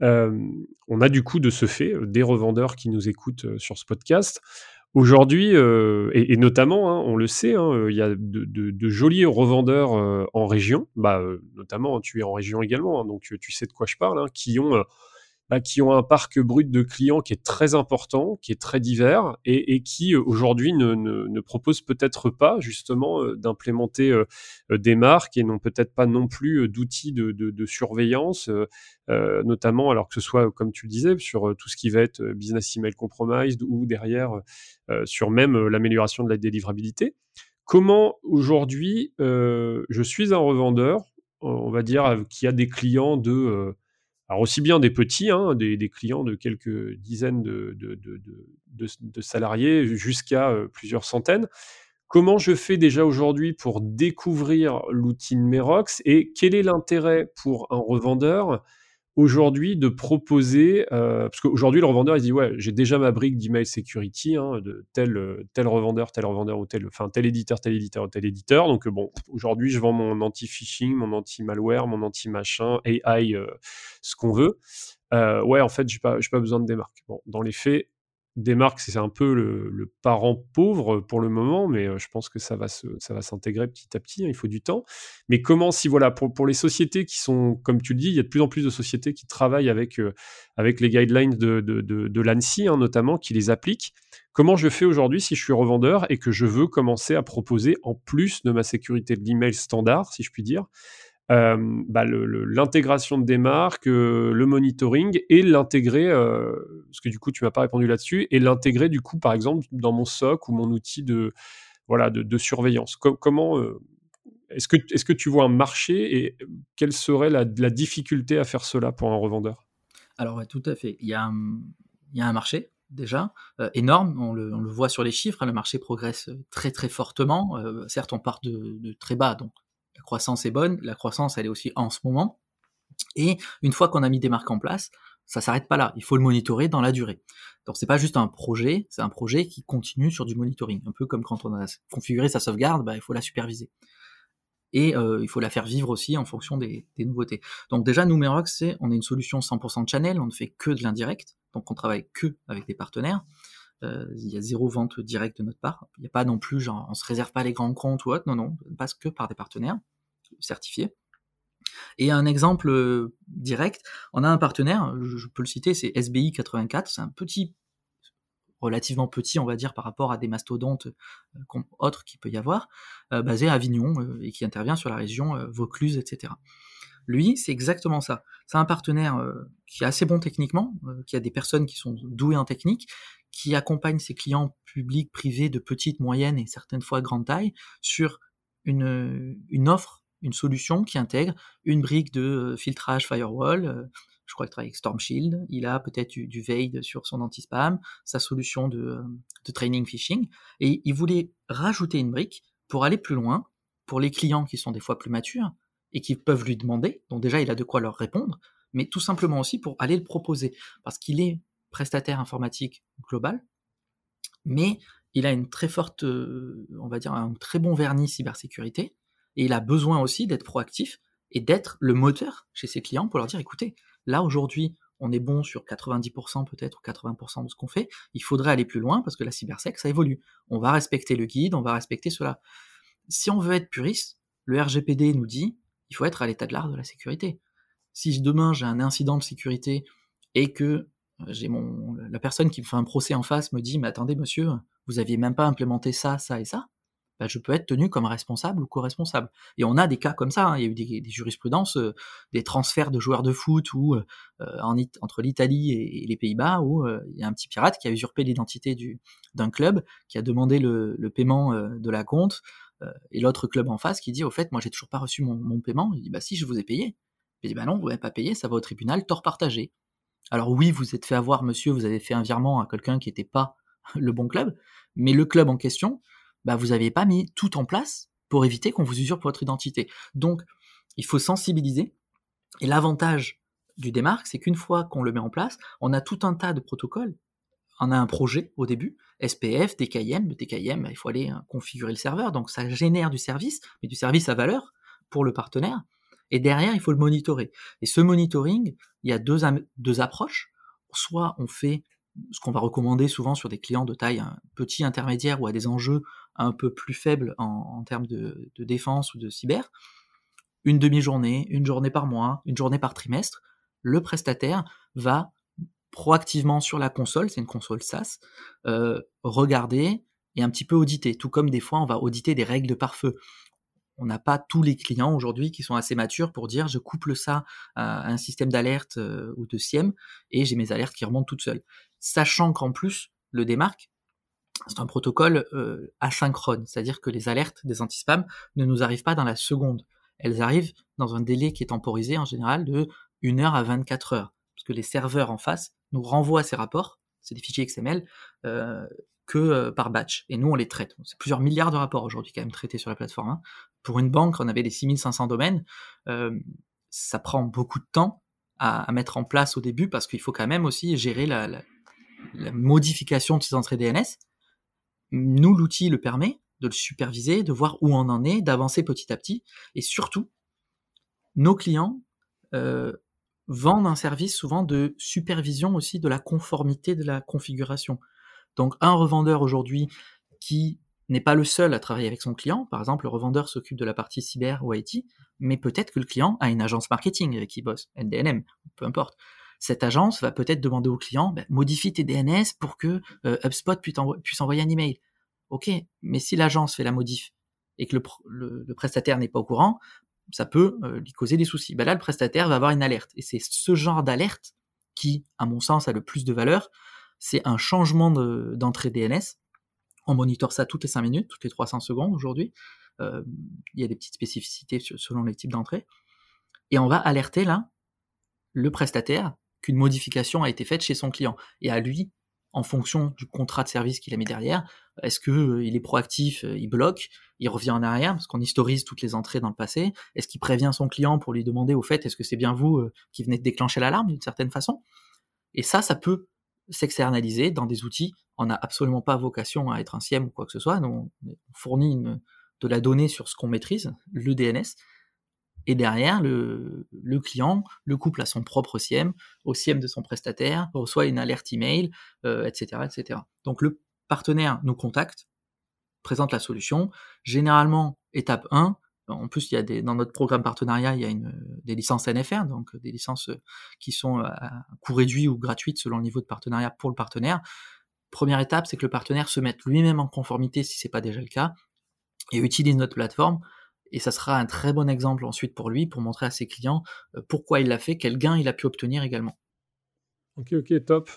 on a du coup de ce fait des revendeurs qui nous écoutent sur ce podcast. Aujourd'hui, et, notamment, hein, on le sait, il y a de, jolis revendeurs en région, bah, notamment tu es en région également, donc tu, sais de quoi je parle, qui ont bah, qui ont un parc brut de clients qui est très important, qui est très divers et, qui euh, aujourd'hui ne, ne, proposent peut-être pas justement euh, d'implémenter euh, des marques et n'ont peut-être pas non plus d'outils de, de, surveillance, notamment alors que ce soit comme tu le disais sur tout ce qui va être business email compromised ou derrière sur même l'amélioration de la délivrabilité. Comment aujourd'hui je suis un revendeur, on va dire, qui a des clients de alors aussi bien des petits, hein, des, clients de quelques dizaines de, salariés jusqu'à euh, plusieurs centaines. Comment je fais déjà aujourd'hui pour découvrir l'outil Merox et quel est l'intérêt pour un revendeur aujourd'hui de proposer, euh, parce qu'aujourd'hui le revendeur il dit ouais j'ai déjà ma brique d'email security hein, de tel euh, tel revendeur, tel revendeur ou tel, enfin tel éditeur, tel éditeur, tel éditeur. Donc bon aujourd'hui je vends mon anti-phishing, mon anti-malware, mon anti-machin, AI, euh, ce qu'on veut. ouais en fait j'ai pas pas besoin de démarque. Bon dans les faits des marques, c'est un peu le, parent pauvre pour le moment, mais je pense que ça va, s'intégrer petit à petit. Hein, il faut du temps. Mais comment, si voilà, pour, pour, les sociétés qui sont, comme tu le dis, il y a de plus en plus de sociétés qui travaillent avec, les guidelines de, de, de, l'ANSI, hein, notamment, qui les appliquent. Comment je fais aujourd'hui si je suis revendeur et que je veux commencer à proposer, en plus de ma sécurité de l'email standard, si je puis dire, euh, bah, l'intégration de des marques, euh, le monitoring et l'intégrer, euh, parce que du coup tu m'as pas répondu là-dessus, et l'intégrer du coup par exemple dans mon SOC ou mon outil de voilà de, surveillance. comment est-ce que est-ce que tu vois un marché et quelle serait la, difficulté à faire cela pour un revendeur? Alors tout à fait. Il y a un, il y a un marché déjà énorme. On le, on le, voit sur les chiffres. Hein, le marché progresse très très fortement. certes, on part de, de très bas, donc la croissance est bonne, la croissance elle est aussi en ce moment. Et une fois qu'on a mis des marques en place, ça s'arrête pas là. Il faut le monitorer dans la durée. Donc c'est pas juste un projet, c'est un projet qui continue sur du monitoring. Un peu comme quand on a configuré sa sauvegarde, bah, il faut la superviser. Et euh, il faut la faire vivre aussi en fonction des, nouveautés. Donc déjà, Numerox, c'est on est une solution 100% channel, on ne fait que de l'indirect, donc on travaille que avec des partenaires. Euh, il y a zéro vente directe de notre part. Il n'y a pas non plus, genre, on se réserve pas les grands comptes ou autre. Non, non, on passe que par des partenaires certifiés. Et un exemple euh, direct, on a un partenaire, je peux le citer, c'est SBI 84, c'est un petit, relativement petit, on va dire, par rapport à des mastodontes euh, autres qu'il peut y avoir, basé à Avignon et qui intervient sur la région Vaucluse, etc. Lui, c'est exactement ça. C'est un partenaire qui est assez bon techniquement, qui a des personnes qui sont douées en technique, qui accompagne ses clients publics, privés de petite, moyenne et certaines fois grande taille sur une, offre, une solution qui intègre une brique de euh, filtrage firewall. Euh, je crois qu'il travaille avec Storm Shield. Il a peut-être du, du VAID sur son anti-spam, sa solution de, euh, de training phishing. Et il voulait rajouter une brique pour aller plus loin, pour les clients qui sont des fois plus matures et qui peuvent lui demander. Donc déjà, il a de quoi leur répondre, mais tout simplement aussi pour aller le proposer. Parce qu'il est prestataire informatique global, mais il a une très forte, euh, on va dire, un très bon vernis cybersécurité, et il a besoin aussi d'être proactif et d'être le moteur chez ses clients pour leur dire, écoutez, là aujourd'hui, on est bon sur 90% peut-être ou 80% de ce qu'on fait, il faudrait aller plus loin parce que la cybersec, ça évolue. On va respecter le guide, on va respecter cela. Si on veut être puriste, le RGPD nous dit, il faut être à l'état de l'art de la sécurité. Si demain j'ai un incident de sécurité et que mon la personne qui me fait un procès en face me dit mais attendez monsieur vous aviez même pas implémenté ça ça et ça? Bah, je peux être tenu comme responsable ou co-responsable. Et on a des cas comme ça, hein. il y a eu des, jurisprudences, euh, des transferts de joueurs de foot ou euh, en, entre l'Italie et, les Pays-Bas où euh, il y a un petit pirate qui a usurpé l'identité d'un club, qui a demandé le, paiement de la compte, et l'autre club en face qui dit au fait moi j'ai toujours pas reçu mon, paiement, il dit bah si je vous ai payé. Il dit bah non vous n'avez pas payé, ça va au tribunal, tort partagé. Alors oui vous êtes fait avoir monsieur, vous avez fait un virement à quelqu'un qui n'était pas <laughs> le bon club, mais le club en question bah, vous n'aviez pas mis tout en place pour éviter qu'on vous usurpe votre identité. Donc, il faut sensibiliser. Et l'avantage du démarque, c'est qu'une fois qu'on le met en place, on a tout un tas de protocoles. On a un projet au début, SPF, DKIM. Le DKIM, bah, il faut aller hein, configurer le serveur. Donc, ça génère du service, mais du service à valeur pour le partenaire. Et derrière, il faut le monitorer. Et ce monitoring, il y a deux, deux approches. Soit on fait ce qu'on va recommander souvent sur des clients de taille petit, intermédiaire ou à des enjeux un peu plus faibles en, termes de, défense ou de cyber, une demi-journée, une journée par mois, une journée par trimestre, le prestataire va proactivement sur la console, c'est une console SaaS, euh, regarder et un petit peu auditer, tout comme des fois on va auditer des règles de pare-feu on n'a pas tous les clients aujourd'hui qui sont assez matures pour dire je couple ça à un système d'alerte euh, ou de SIEM et j'ai mes alertes qui remontent toutes seules. Sachant qu'en plus, le démarque, c'est un protocole euh, asynchrone, c'est-à-dire que les alertes des anti-spam ne nous arrivent pas dans la seconde. Elles arrivent dans un délai qui est temporisé en général de 1 heure à 24 heures, parce que les serveurs en face nous renvoient ces rapports, c'est des fichiers XML, euh, que euh, par batch. Et nous, on les traite. C'est plusieurs milliards de rapports aujourd'hui quand même traités sur la plateforme. Hein. Pour une banque, on avait des 6500 domaines. Euh, ça prend beaucoup de temps à, mettre en place au début parce qu'il faut quand même aussi gérer la, modification de ces entrées DNS. Nous, l'outil le permet de le superviser, de voir où on en est, d'avancer petit à petit. Et surtout, nos clients euh, vendent un service souvent de supervision aussi de la conformité de la configuration. Donc un revendeur aujourd'hui qui n'est pas le seul à travailler avec son client, par exemple le revendeur s'occupe de la partie cyber ou IT, mais peut-être que le client a une agence marketing avec qui il bosse, NDNM, peu importe. Cette agence va peut-être demander au client, ben, modifie tes DNS pour que euh, HubSpot puisse, envoyer un email. Ok, mais si l'agence fait la modif et que le, prestataire n'est pas au courant, ça peut euh, lui causer des soucis. Ben là, le prestataire va avoir une alerte. Et c'est ce genre d'alerte qui, à mon sens, a le plus de valeur c'est un changement d'entrée DNS. On monitore ça toutes les 5 minutes, toutes les 300 secondes aujourd'hui. Euh, il y a des petites spécificités selon les types d'entrée. Et on va alerter là le prestataire qu'une modification a été faite chez son client. Et à lui, en fonction du contrat de service qu'il a mis derrière, est-ce qu'il euh, est proactif, euh, il bloque, il revient en arrière, parce qu'on historise toutes les entrées dans le passé, est-ce qu'il prévient son client pour lui demander au fait, est-ce que c'est bien vous qui venez de déclencher l'alarme d'une certaine façon? Et ça, ça peut s'externaliser dans des outils. On n'a absolument pas vocation à être un SIEM ou quoi que ce soit. on fournit de la donnée sur ce qu'on maîtrise, le DNS. Et derrière, le, client le couple à son propre SIEM, au SIEM de son prestataire, reçoit une alerte email, etc., euh, etc. Donc le partenaire nous contacte, présente la solution. Généralement, étape 1, en plus, il y a des, dans notre programme partenariat, il y a une, des licences NFR, donc des licences qui sont à coût réduit ou gratuites selon le niveau de partenariat pour le partenaire. Première étape, c'est que le partenaire se mette lui-même en conformité si c'est pas déjà le cas et utilise notre plateforme. Et ça sera un très bon exemple ensuite pour lui pour montrer à ses clients euh, pourquoi il l'a fait, quel gain il a pu obtenir également. Ok, ok, top.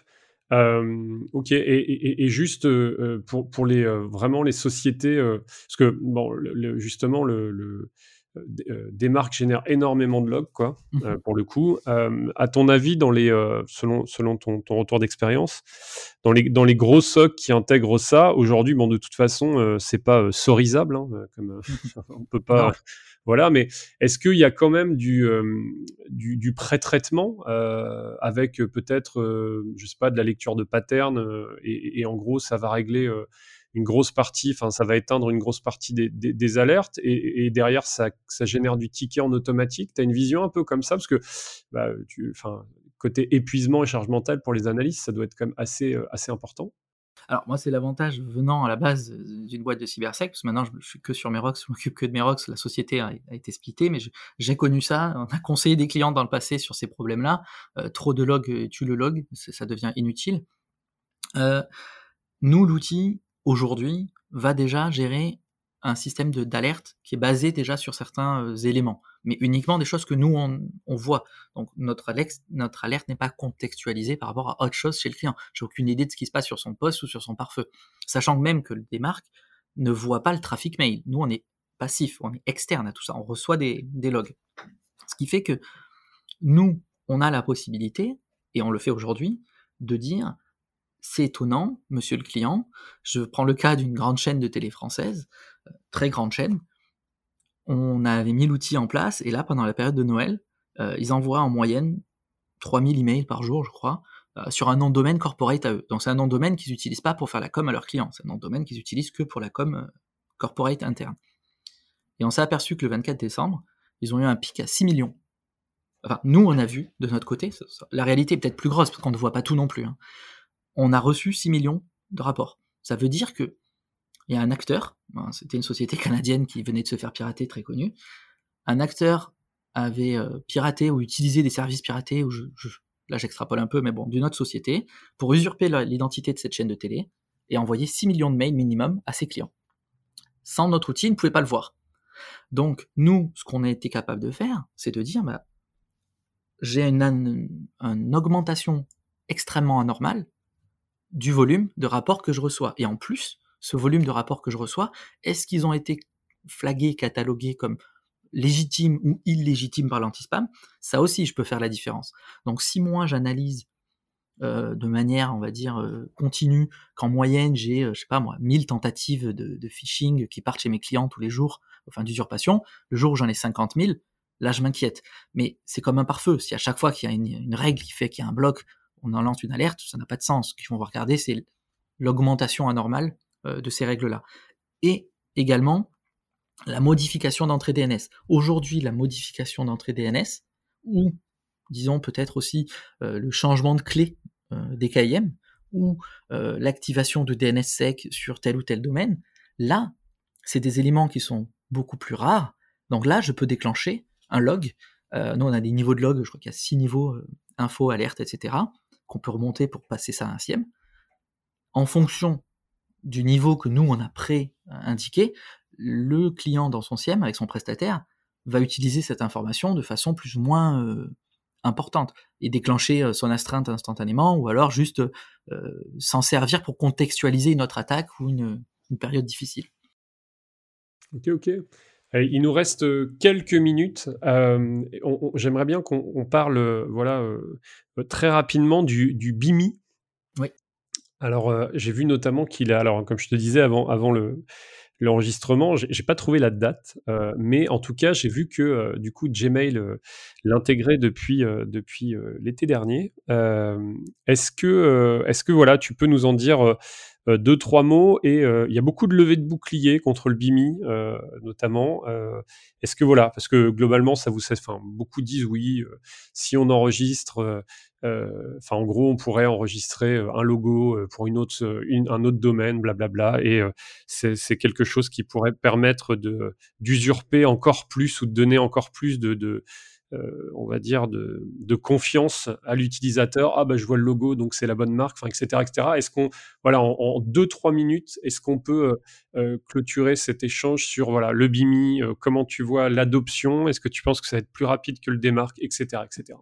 Euh, ok, et, et, juste euh, pour, pour les, euh, vraiment les sociétés, parce que bon, justement, le, le des marques génèrent énormément de logs, quoi, mmh pour le coup. à ton avis, dans les, selon, selon ton, ton retour d'expérience, dans les, dans les gros SOC qui intègrent ça, aujourd'hui, bon, de toute façon, c'est pas sorisable, hein, comme <laughs> on peut pas. Voilà, mais est-ce qu'il y a quand même du, du, pré-traitement avec peut-être, je sais pas, de la lecture de pattern et, en gros, ça va régler une grosse partie, ça va éteindre une grosse partie des, alertes et, derrière, ça, génère du ticket en automatique? Tu as une vision un peu comme ça? Parce que, bah, côté épuisement et charge mentale pour les analystes, ça doit être quand même assez important. Alors moi, c'est l'avantage venant à la base d'une boîte de cybersec, parce que maintenant je, suis que sur Merox, je m'occupe que de Merox, la société a, été splittée, mais j'ai connu ça, on a conseillé des clients dans le passé sur ces problèmes-là, trop de logs tue le log, ça devient inutile. nous, l'outil, aujourd'hui, va déjà gérer un système d'alerte qui est basé déjà sur certains euh, éléments, mais uniquement des choses que nous, on, voit. Donc notre, alerte n'est pas contextualisée par rapport à autre chose chez le client. J'ai aucune idée de ce qui se passe sur son poste ou sur son pare-feu. Sachant même que des marques ne voient pas le trafic mail. Nous, on est passif, on est externe à tout ça, on reçoit des, des logs. Ce qui fait que nous, on a la possibilité, et on le fait aujourd'hui, de dire c'est étonnant, monsieur le client. Je prends le cas d'une grande chaîne de télé française, euh, très grande chaîne. On avait mis l'outil en place et là, pendant la période de Noël, euh, ils envoient en moyenne 3000 emails par jour, je crois, euh, sur un nom de domaine corporate à eux. Donc c'est un nom de domaine qu'ils n'utilisent pas pour faire la com à leurs clients, c'est un nom de domaine qu'ils utilisent que pour la com corporate interne. Et on s'est aperçu que le 24 décembre, ils ont eu un pic à 6 millions. Enfin, nous, on a vu de notre côté, la réalité est peut-être plus grosse parce qu'on ne voit pas tout non plus. Hein on a reçu 6 millions de rapports. Ça veut dire que il y a un acteur, c'était une société <laughs> canadienne qui venait de se faire pirater, très connue, un acteur avait euh, piraté ou utilisé des services piratés, ou je, là j'extrapole un peu, mais bon, d'une autre société, pour usurper l'identité de cette chaîne de télé et envoyer 6 millions de mails minimum à ses clients. Sans notre outil, ils ne pouvaient pas le voir. Donc, nous, ce qu'on a été capable de faire, c'est de dire, bah, j'ai une augmentation extrêmement anormale du volume de rapports que je reçois. Et en plus, ce volume de rapports que je reçois, est-ce qu'ils ont été flagués, catalogués comme légitimes ou illégitimes par l'anti-spam? Ça aussi, je peux faire la différence. Donc si moi j'analyse euh, de manière, on va dire, euh, continue, qu'en moyenne j'ai, euh, je sais pas moi, 1000 tentatives de, phishing qui partent chez mes clients tous les jours, enfin d'usurpation, le jour où j'en ai 50 000, là je m'inquiète. Mais c'est comme un pare-feu, si à chaque fois qu'il y a une, une règle qui fait qu'il y a un bloc on en lance une alerte, ça n'a pas de sens. Ce qu'on va regarder, c'est l'augmentation anormale de ces règles-là. Et également, la modification d'entrée DNS. Aujourd'hui, la modification d'entrée DNS, ou disons peut-être aussi euh, le changement de clé euh, des KIM, ou l'activation de DNSSEC sur tel ou tel domaine, là, c'est des éléments qui sont beaucoup plus rares. Donc là, je peux déclencher un log. nous, on a des niveaux de log, je crois qu'il y a six niveaux, info, alerte, etc qu'on peut remonter pour passer ça à un SIEM. En fonction du niveau que nous, on a pré-indiqué, le client dans son SIEM, avec son prestataire, va utiliser cette information de façon plus ou moins euh, importante et déclencher euh, son astreinte instantanément ou alors juste euh, s'en servir pour contextualiser une autre attaque ou une, période difficile. Ok, ok. Il nous reste quelques minutes. J'aimerais bien qu'on parle, voilà, très rapidement du, BIMI. Alors, j'ai vu notamment qu'il a, alors comme je te disais avant, avant le, l'enregistrement, j'ai pas trouvé la date, mais en tout cas, j'ai vu que du coup Gmail l'intégrait depuis depuis l'été dernier. est-ce que est-ce que voilà, tu peux nous en dire deux, trois mots. Et il y a beaucoup de levées de boucliers contre le BIMI, notamment. Est-ce que voilà, parce que globalement, ça vous, enfin, beaucoup disent oui, si on enregistre, enfin, en gros, on pourrait enregistrer un logo pour une autre, un autre domaine, blablabla, et c'est quelque chose qui pourrait permettre d'usurper encore plus ou de donner encore plus de, de euh, on va dire, de, confiance à l'utilisateur. Ah, bah, je vois le logo, donc c'est la bonne marque, etc., etc. Est-ce qu'on, voilà, en, deux, trois minutes, est-ce qu'on peut euh, euh, clôturer cet échange sur, voilà, le BIMI, comment tu vois l'adoption? Est-ce que tu penses que ça va être plus rapide que le démarque, etc., etc.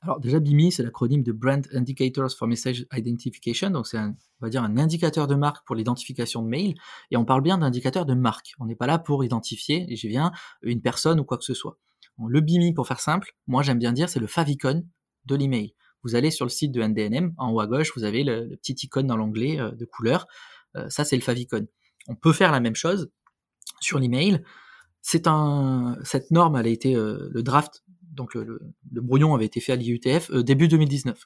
Alors, déjà, BIMI, c'est l'acronyme de Brand Indicators for Message Identification. Donc, c'est on va dire, un indicateur de marque pour l'identification de mail. Et on parle bien d'indicateur de marque. On n'est pas là pour identifier, et j'ai bien, une personne ou quoi que ce soit. Le BIMI, pour faire simple, moi j'aime bien dire, c'est le favicon de l'email. Vous allez sur le site de NDNM, en haut à gauche, vous avez le, petit icône dans l'onglet euh, de couleur. Euh, ça, c'est le favicon. On peut faire la même chose sur l'email. C'est un, cette norme, elle a été euh, le draft, donc le, brouillon avait été fait à l'IUTF début 2019.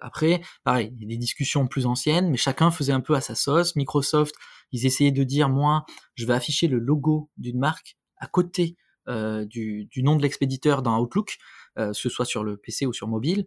après, pareil, il y a des discussions plus anciennes, mais chacun faisait un peu à sa sauce. Microsoft, ils essayaient de dire, moi, je vais afficher le logo d'une marque à côté euh, du, nom de l'expéditeur dans Outlook, euh, ce soit sur le PC ou sur mobile.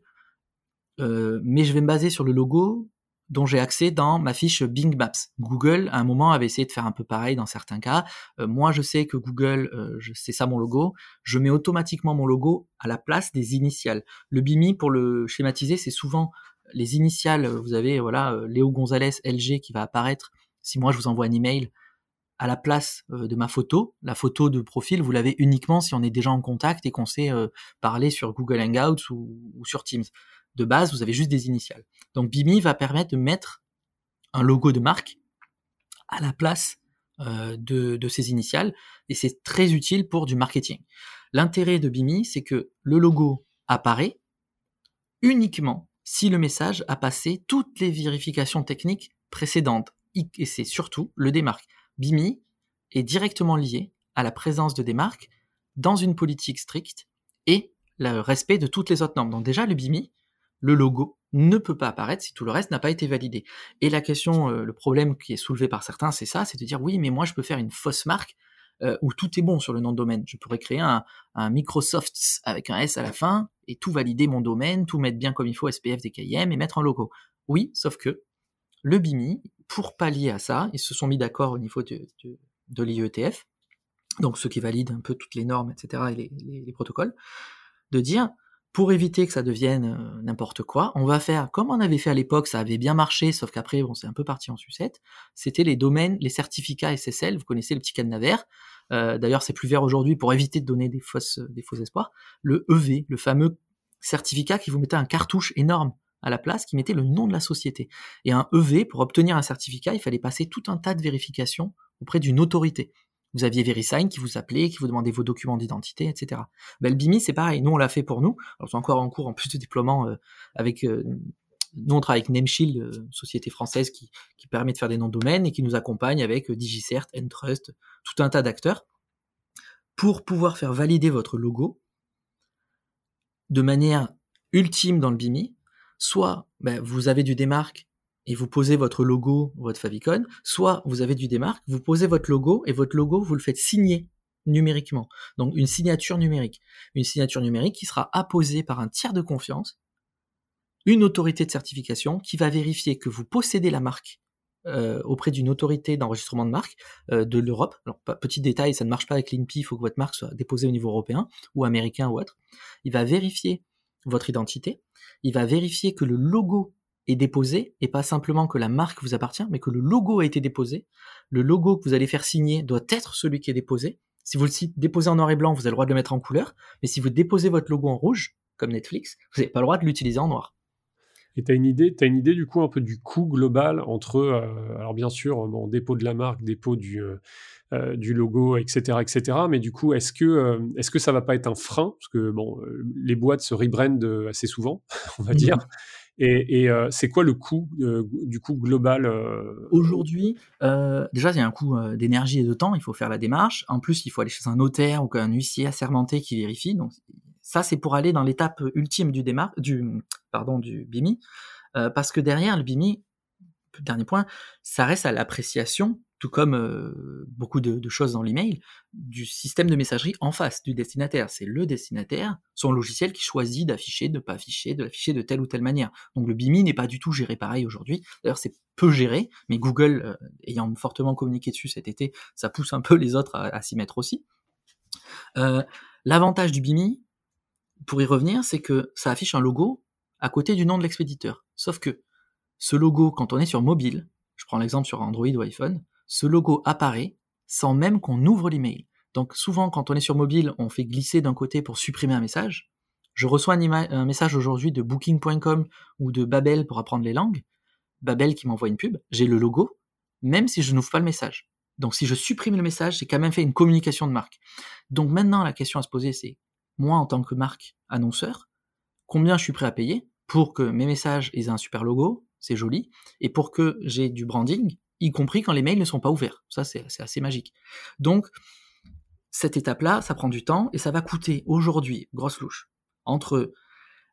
mais je vais me baser sur le logo dont j'ai accès dans ma fiche Bing Maps. Google, à un moment, avait essayé de faire un peu pareil dans certains cas. Euh, moi, je sais que Google, euh, c'est ça mon logo. Je mets automatiquement mon logo à la place des initiales. Le BIMI, pour le schématiser, c'est souvent les initiales. Vous avez, voilà, euh, Léo Gonzalez, LG, qui va apparaître. Si moi, je vous envoie un email, à la place de ma photo. La photo de profil, vous l'avez uniquement si on est déjà en contact et qu'on sait parler sur Google Hangouts ou, sur Teams de base, vous avez juste des initiales. Donc Bimi va permettre de mettre un logo de marque à la place euh, de, ces initiales et c'est très utile pour du marketing. L'intérêt de Bimi, c'est que le logo apparaît uniquement si le message a passé toutes les vérifications techniques précédentes et c'est surtout le démarque. Bimi est directement lié à la présence de démarque dans une politique stricte et le respect de toutes les autres normes. Donc déjà, le BIMI, le logo ne peut pas apparaître si tout le reste n'a pas été validé. Et la question, euh, le problème qui est soulevé par certains, c'est ça, c'est de dire oui, mais moi je peux faire une fausse marque euh, où tout est bon sur le nom de domaine. Je pourrais créer un, Microsoft avec un S à la fin et tout valider mon domaine, tout mettre bien comme il faut, SPF, DKIM et mettre un logo. Oui, sauf que le BIMI, pour pallier à ça, ils se sont mis d'accord au niveau de, de, l'IETF, donc ceux qui valident un peu toutes les normes, etc., et les protocoles, de dire pour éviter que ça devienne euh, n'importe quoi, on va faire comme on avait fait à l'époque, ça avait bien marché, sauf qu'après, bon, c'est un peu parti en sucette. C'était les domaines, les certificats SSL. Vous connaissez le petit cadenas vert. Euh, d'ailleurs, c'est plus vert aujourd'hui pour éviter de donner des fausses, des faux espoirs. Le EV, le fameux certificat qui vous mettait un cartouche énorme à la place, qui mettait le nom de la société. Et un EV, pour obtenir un certificat, il fallait passer tout un tas de vérifications auprès d'une autorité. Vous aviez VeriSign qui vous appelait, qui vous demandait vos documents d'identité, etc. Ben, le BIMI, c'est pareil. Nous, on l'a fait pour nous. Alors, c'est encore en cours, en plus de déploiement euh, avec... Euh, nous, on travaille avec Nameshield, euh, société française qui, permet de faire des noms de domaine et qui nous accompagne avec DigiCert, Entrust, tout un tas d'acteurs pour pouvoir faire valider votre logo de manière ultime dans le BIMI. Soit ben, vous avez du démarque et vous posez votre logo, votre favicon, soit vous avez du démarque, vous posez votre logo et votre logo, vous le faites signer numériquement. Donc une signature numérique. Une signature numérique qui sera apposée par un tiers de confiance, une autorité de certification qui va vérifier que vous possédez la marque euh, auprès d'une autorité d'enregistrement de marque euh, de l'Europe. Alors, petit détail, ça ne marche pas avec l'INPI, il faut que votre marque soit déposée au niveau européen ou américain ou autre. Il va vérifier votre identité, il va vérifier que le logo est déposé, et pas simplement que la marque vous appartient, mais que le logo a été déposé. Le logo que vous allez faire signer doit être celui qui est déposé. Si vous le déposez en noir et blanc, vous avez le droit de le mettre en couleur, mais si vous déposez votre logo en rouge, comme Netflix, vous n'avez pas le droit de l'utiliser en noir. Et tu as une idée, as une idée du coup un peu du coût global entre, euh, alors bien sûr, bon, dépôt de la marque, dépôt du, euh, euh, du logo, etc., etc. Mais du coup, est-ce que, est-ce que ça va pas être un frein? Parce que bon, les boîtes se rebrandent assez souvent, <laughs> on va dire. Et, euh, c'est quoi le coût euh, du coût global euh, Aujourd'hui, déjà, il y a un coût d'énergie et de temps. Il faut faire la démarche. En plus, il faut aller chez un notaire ou un huissier assermenté qui vérifie. Donc, ça, c'est pour aller dans l'étape ultime du démarche, du pardon, du BIMI, parce que derrière le BIMI, dernier point, ça reste à l'appréciation tout comme euh, beaucoup de, choses dans l'email, du système de messagerie en face du destinataire. C'est le destinataire, son logiciel qui choisit d'afficher, de ne pas afficher, de l'afficher de telle ou telle manière. Donc le BIMI n'est pas du tout géré pareil aujourd'hui. D'ailleurs, c'est peu géré, mais Google, euh, ayant fortement communiqué dessus cet été, ça pousse un peu les autres à, s'y mettre aussi. Euh, l'avantage du BIMI, pour y revenir, c'est que ça affiche un logo à côté du nom de l'expéditeur. Sauf que ce logo, quand on est sur mobile, je prends l'exemple sur Android ou iPhone, ce logo apparaît sans même qu'on ouvre l'email. Donc souvent quand on est sur mobile, on fait glisser d'un côté pour supprimer un message. Je reçois un, message aujourd'hui de booking.com ou de Babel pour apprendre les langues. Babel qui m'envoie une pub, j'ai le logo, même si je n'ouvre pas le message. Donc si je supprime le message, j'ai quand même fait une communication de marque. Donc maintenant la question à se poser c'est, moi en tant que marque annonceur, combien je suis prêt à payer pour que mes messages aient un super logo, c'est joli, et pour que j'ai du branding, y compris quand les mails ne sont pas ouverts. Ça, c'est assez magique. Donc, cette étape-là, ça prend du temps et ça va coûter aujourd'hui, grosse louche, entre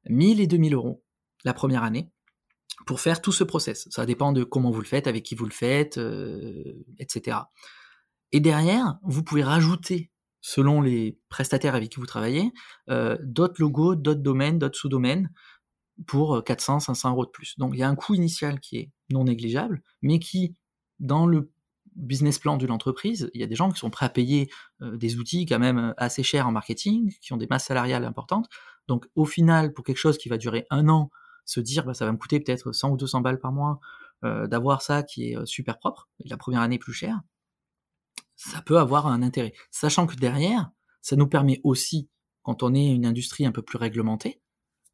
1000 et 2000 euros la première année pour faire tout ce process. Ça dépend de comment vous le faites, avec qui vous le faites, euh, etc. Et derrière, vous pouvez rajouter, selon les prestataires avec qui vous travaillez, euh, d'autres logos, d'autres domaines, d'autres sous-domaines. pour 400, 500 euros de plus. Donc il y a un coût initial qui est non négligeable, mais qui, dans le business plan d'une entreprise, il y a des gens qui sont prêts à payer des outils quand même assez chers en marketing, qui ont des masses salariales importantes. Donc au final, pour quelque chose qui va durer un an, se dire bah, ça va me coûter peut-être 100 ou 200 balles par mois d'avoir ça qui est super propre, et la première année plus chère, ça peut avoir un intérêt. Sachant que derrière, ça nous permet aussi, quand on est une industrie un peu plus réglementée,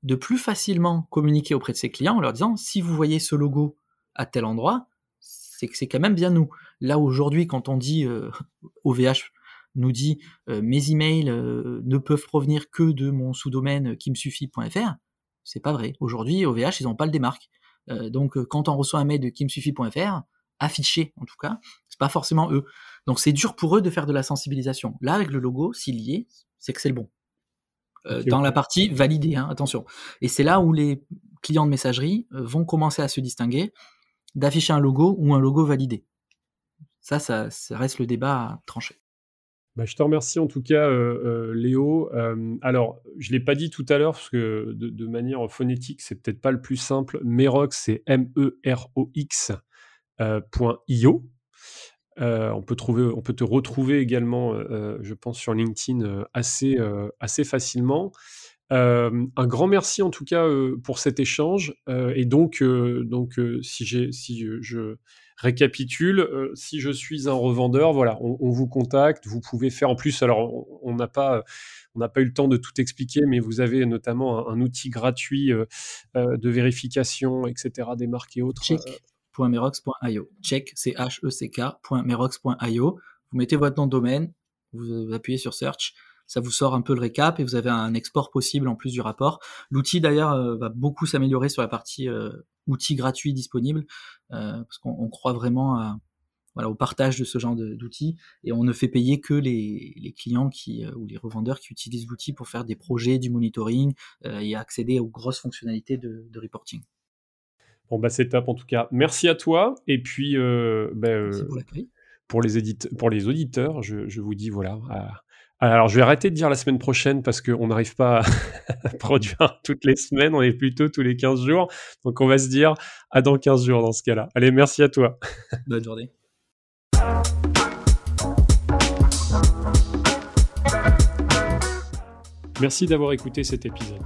de plus facilement communiquer auprès de ses clients en leur disant si vous voyez ce logo à tel endroit, c'est que c'est quand même bien nous. Là aujourd'hui, quand on dit OVH euh, <laughs> nous dit euh, mes emails euh, ne peuvent provenir que de mon sous-domaine kimsuffit.fr, c'est pas vrai. Aujourd'hui, OVH, ils n'ont pas le démarque. donc quand on reçoit un mail de kimsuffit.fr, affiché en tout cas, c'est pas forcément eux. Donc c'est dur pour eux de faire de la sensibilisation. Là, avec le logo, s'il y est, c'est que c'est le bon. dans la partie validée, hein, attention. Et c'est là où les clients de messagerie vont commencer à se distinguer d'afficher un logo ou un logo validé. Ça, ça, reste le débat à trancher. Bah, je te remercie en tout cas, euh, euh, Léo. Euh, alors, je ne l'ai pas dit tout à l'heure, parce que de, manière phonétique, c'est peut-être pas le plus simple. Merox, c'est On, peut trouver, on peut te retrouver également, je pense, sur LinkedIn assez, assez facilement. Euh, un grand merci en tout cas euh, pour cet échange. Euh, et donc, donc si, si je récapitule, si je suis un revendeur, voilà, on, vous contacte. Vous pouvez faire en plus. Alors, on n'a pas on n'a pas eu le temps de tout expliquer, mais vous avez notamment un, outil gratuit de vérification, etc., des marques et autres. Check.merox.io. Check, c h e Vous mettez votre nom de domaine, vous appuyez sur Search, ça vous sort un peu le récap et vous avez un export possible en plus du rapport. L'outil d'ailleurs euh, va beaucoup s'améliorer sur la partie euh, outils gratuits disponibles euh, parce qu'on croit vraiment au partage de ce genre d'outils et on ne fait payer que les, clients ou les revendeurs qui utilisent l'outil pour faire des projets, du monitoring et accéder aux grosses fonctionnalités de, reporting. Bon bah c'est top en tout cas. Merci à toi et puis bah, pour, les pour les auditeurs, je, je vous dis voilà alors, je vais arrêter de dire la semaine prochaine parce qu'on n'arrive pas <laughs> à produire toutes les semaines, on est plutôt tous les 15 jours. Donc, on va se dire à dans 15 jours dans ce cas-là. Allez, merci à toi. <laughs> Bonne journée. Merci d'avoir écouté cet épisode.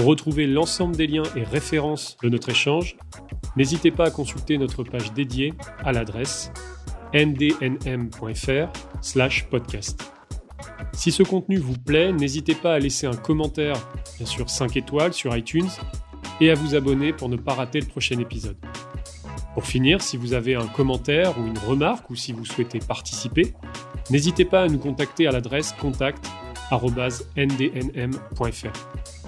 Pour retrouver l'ensemble des liens et références de notre échange, n'hésitez pas à consulter notre page dédiée à l'adresse ndnm.fr/podcast. Si ce contenu vous plaît, n'hésitez pas à laisser un commentaire, bien sûr 5 étoiles sur iTunes, et à vous abonner pour ne pas rater le prochain épisode. Pour finir, si vous avez un commentaire ou une remarque ou si vous souhaitez participer, n'hésitez pas à nous contacter à l'adresse contact@ndnm.fr.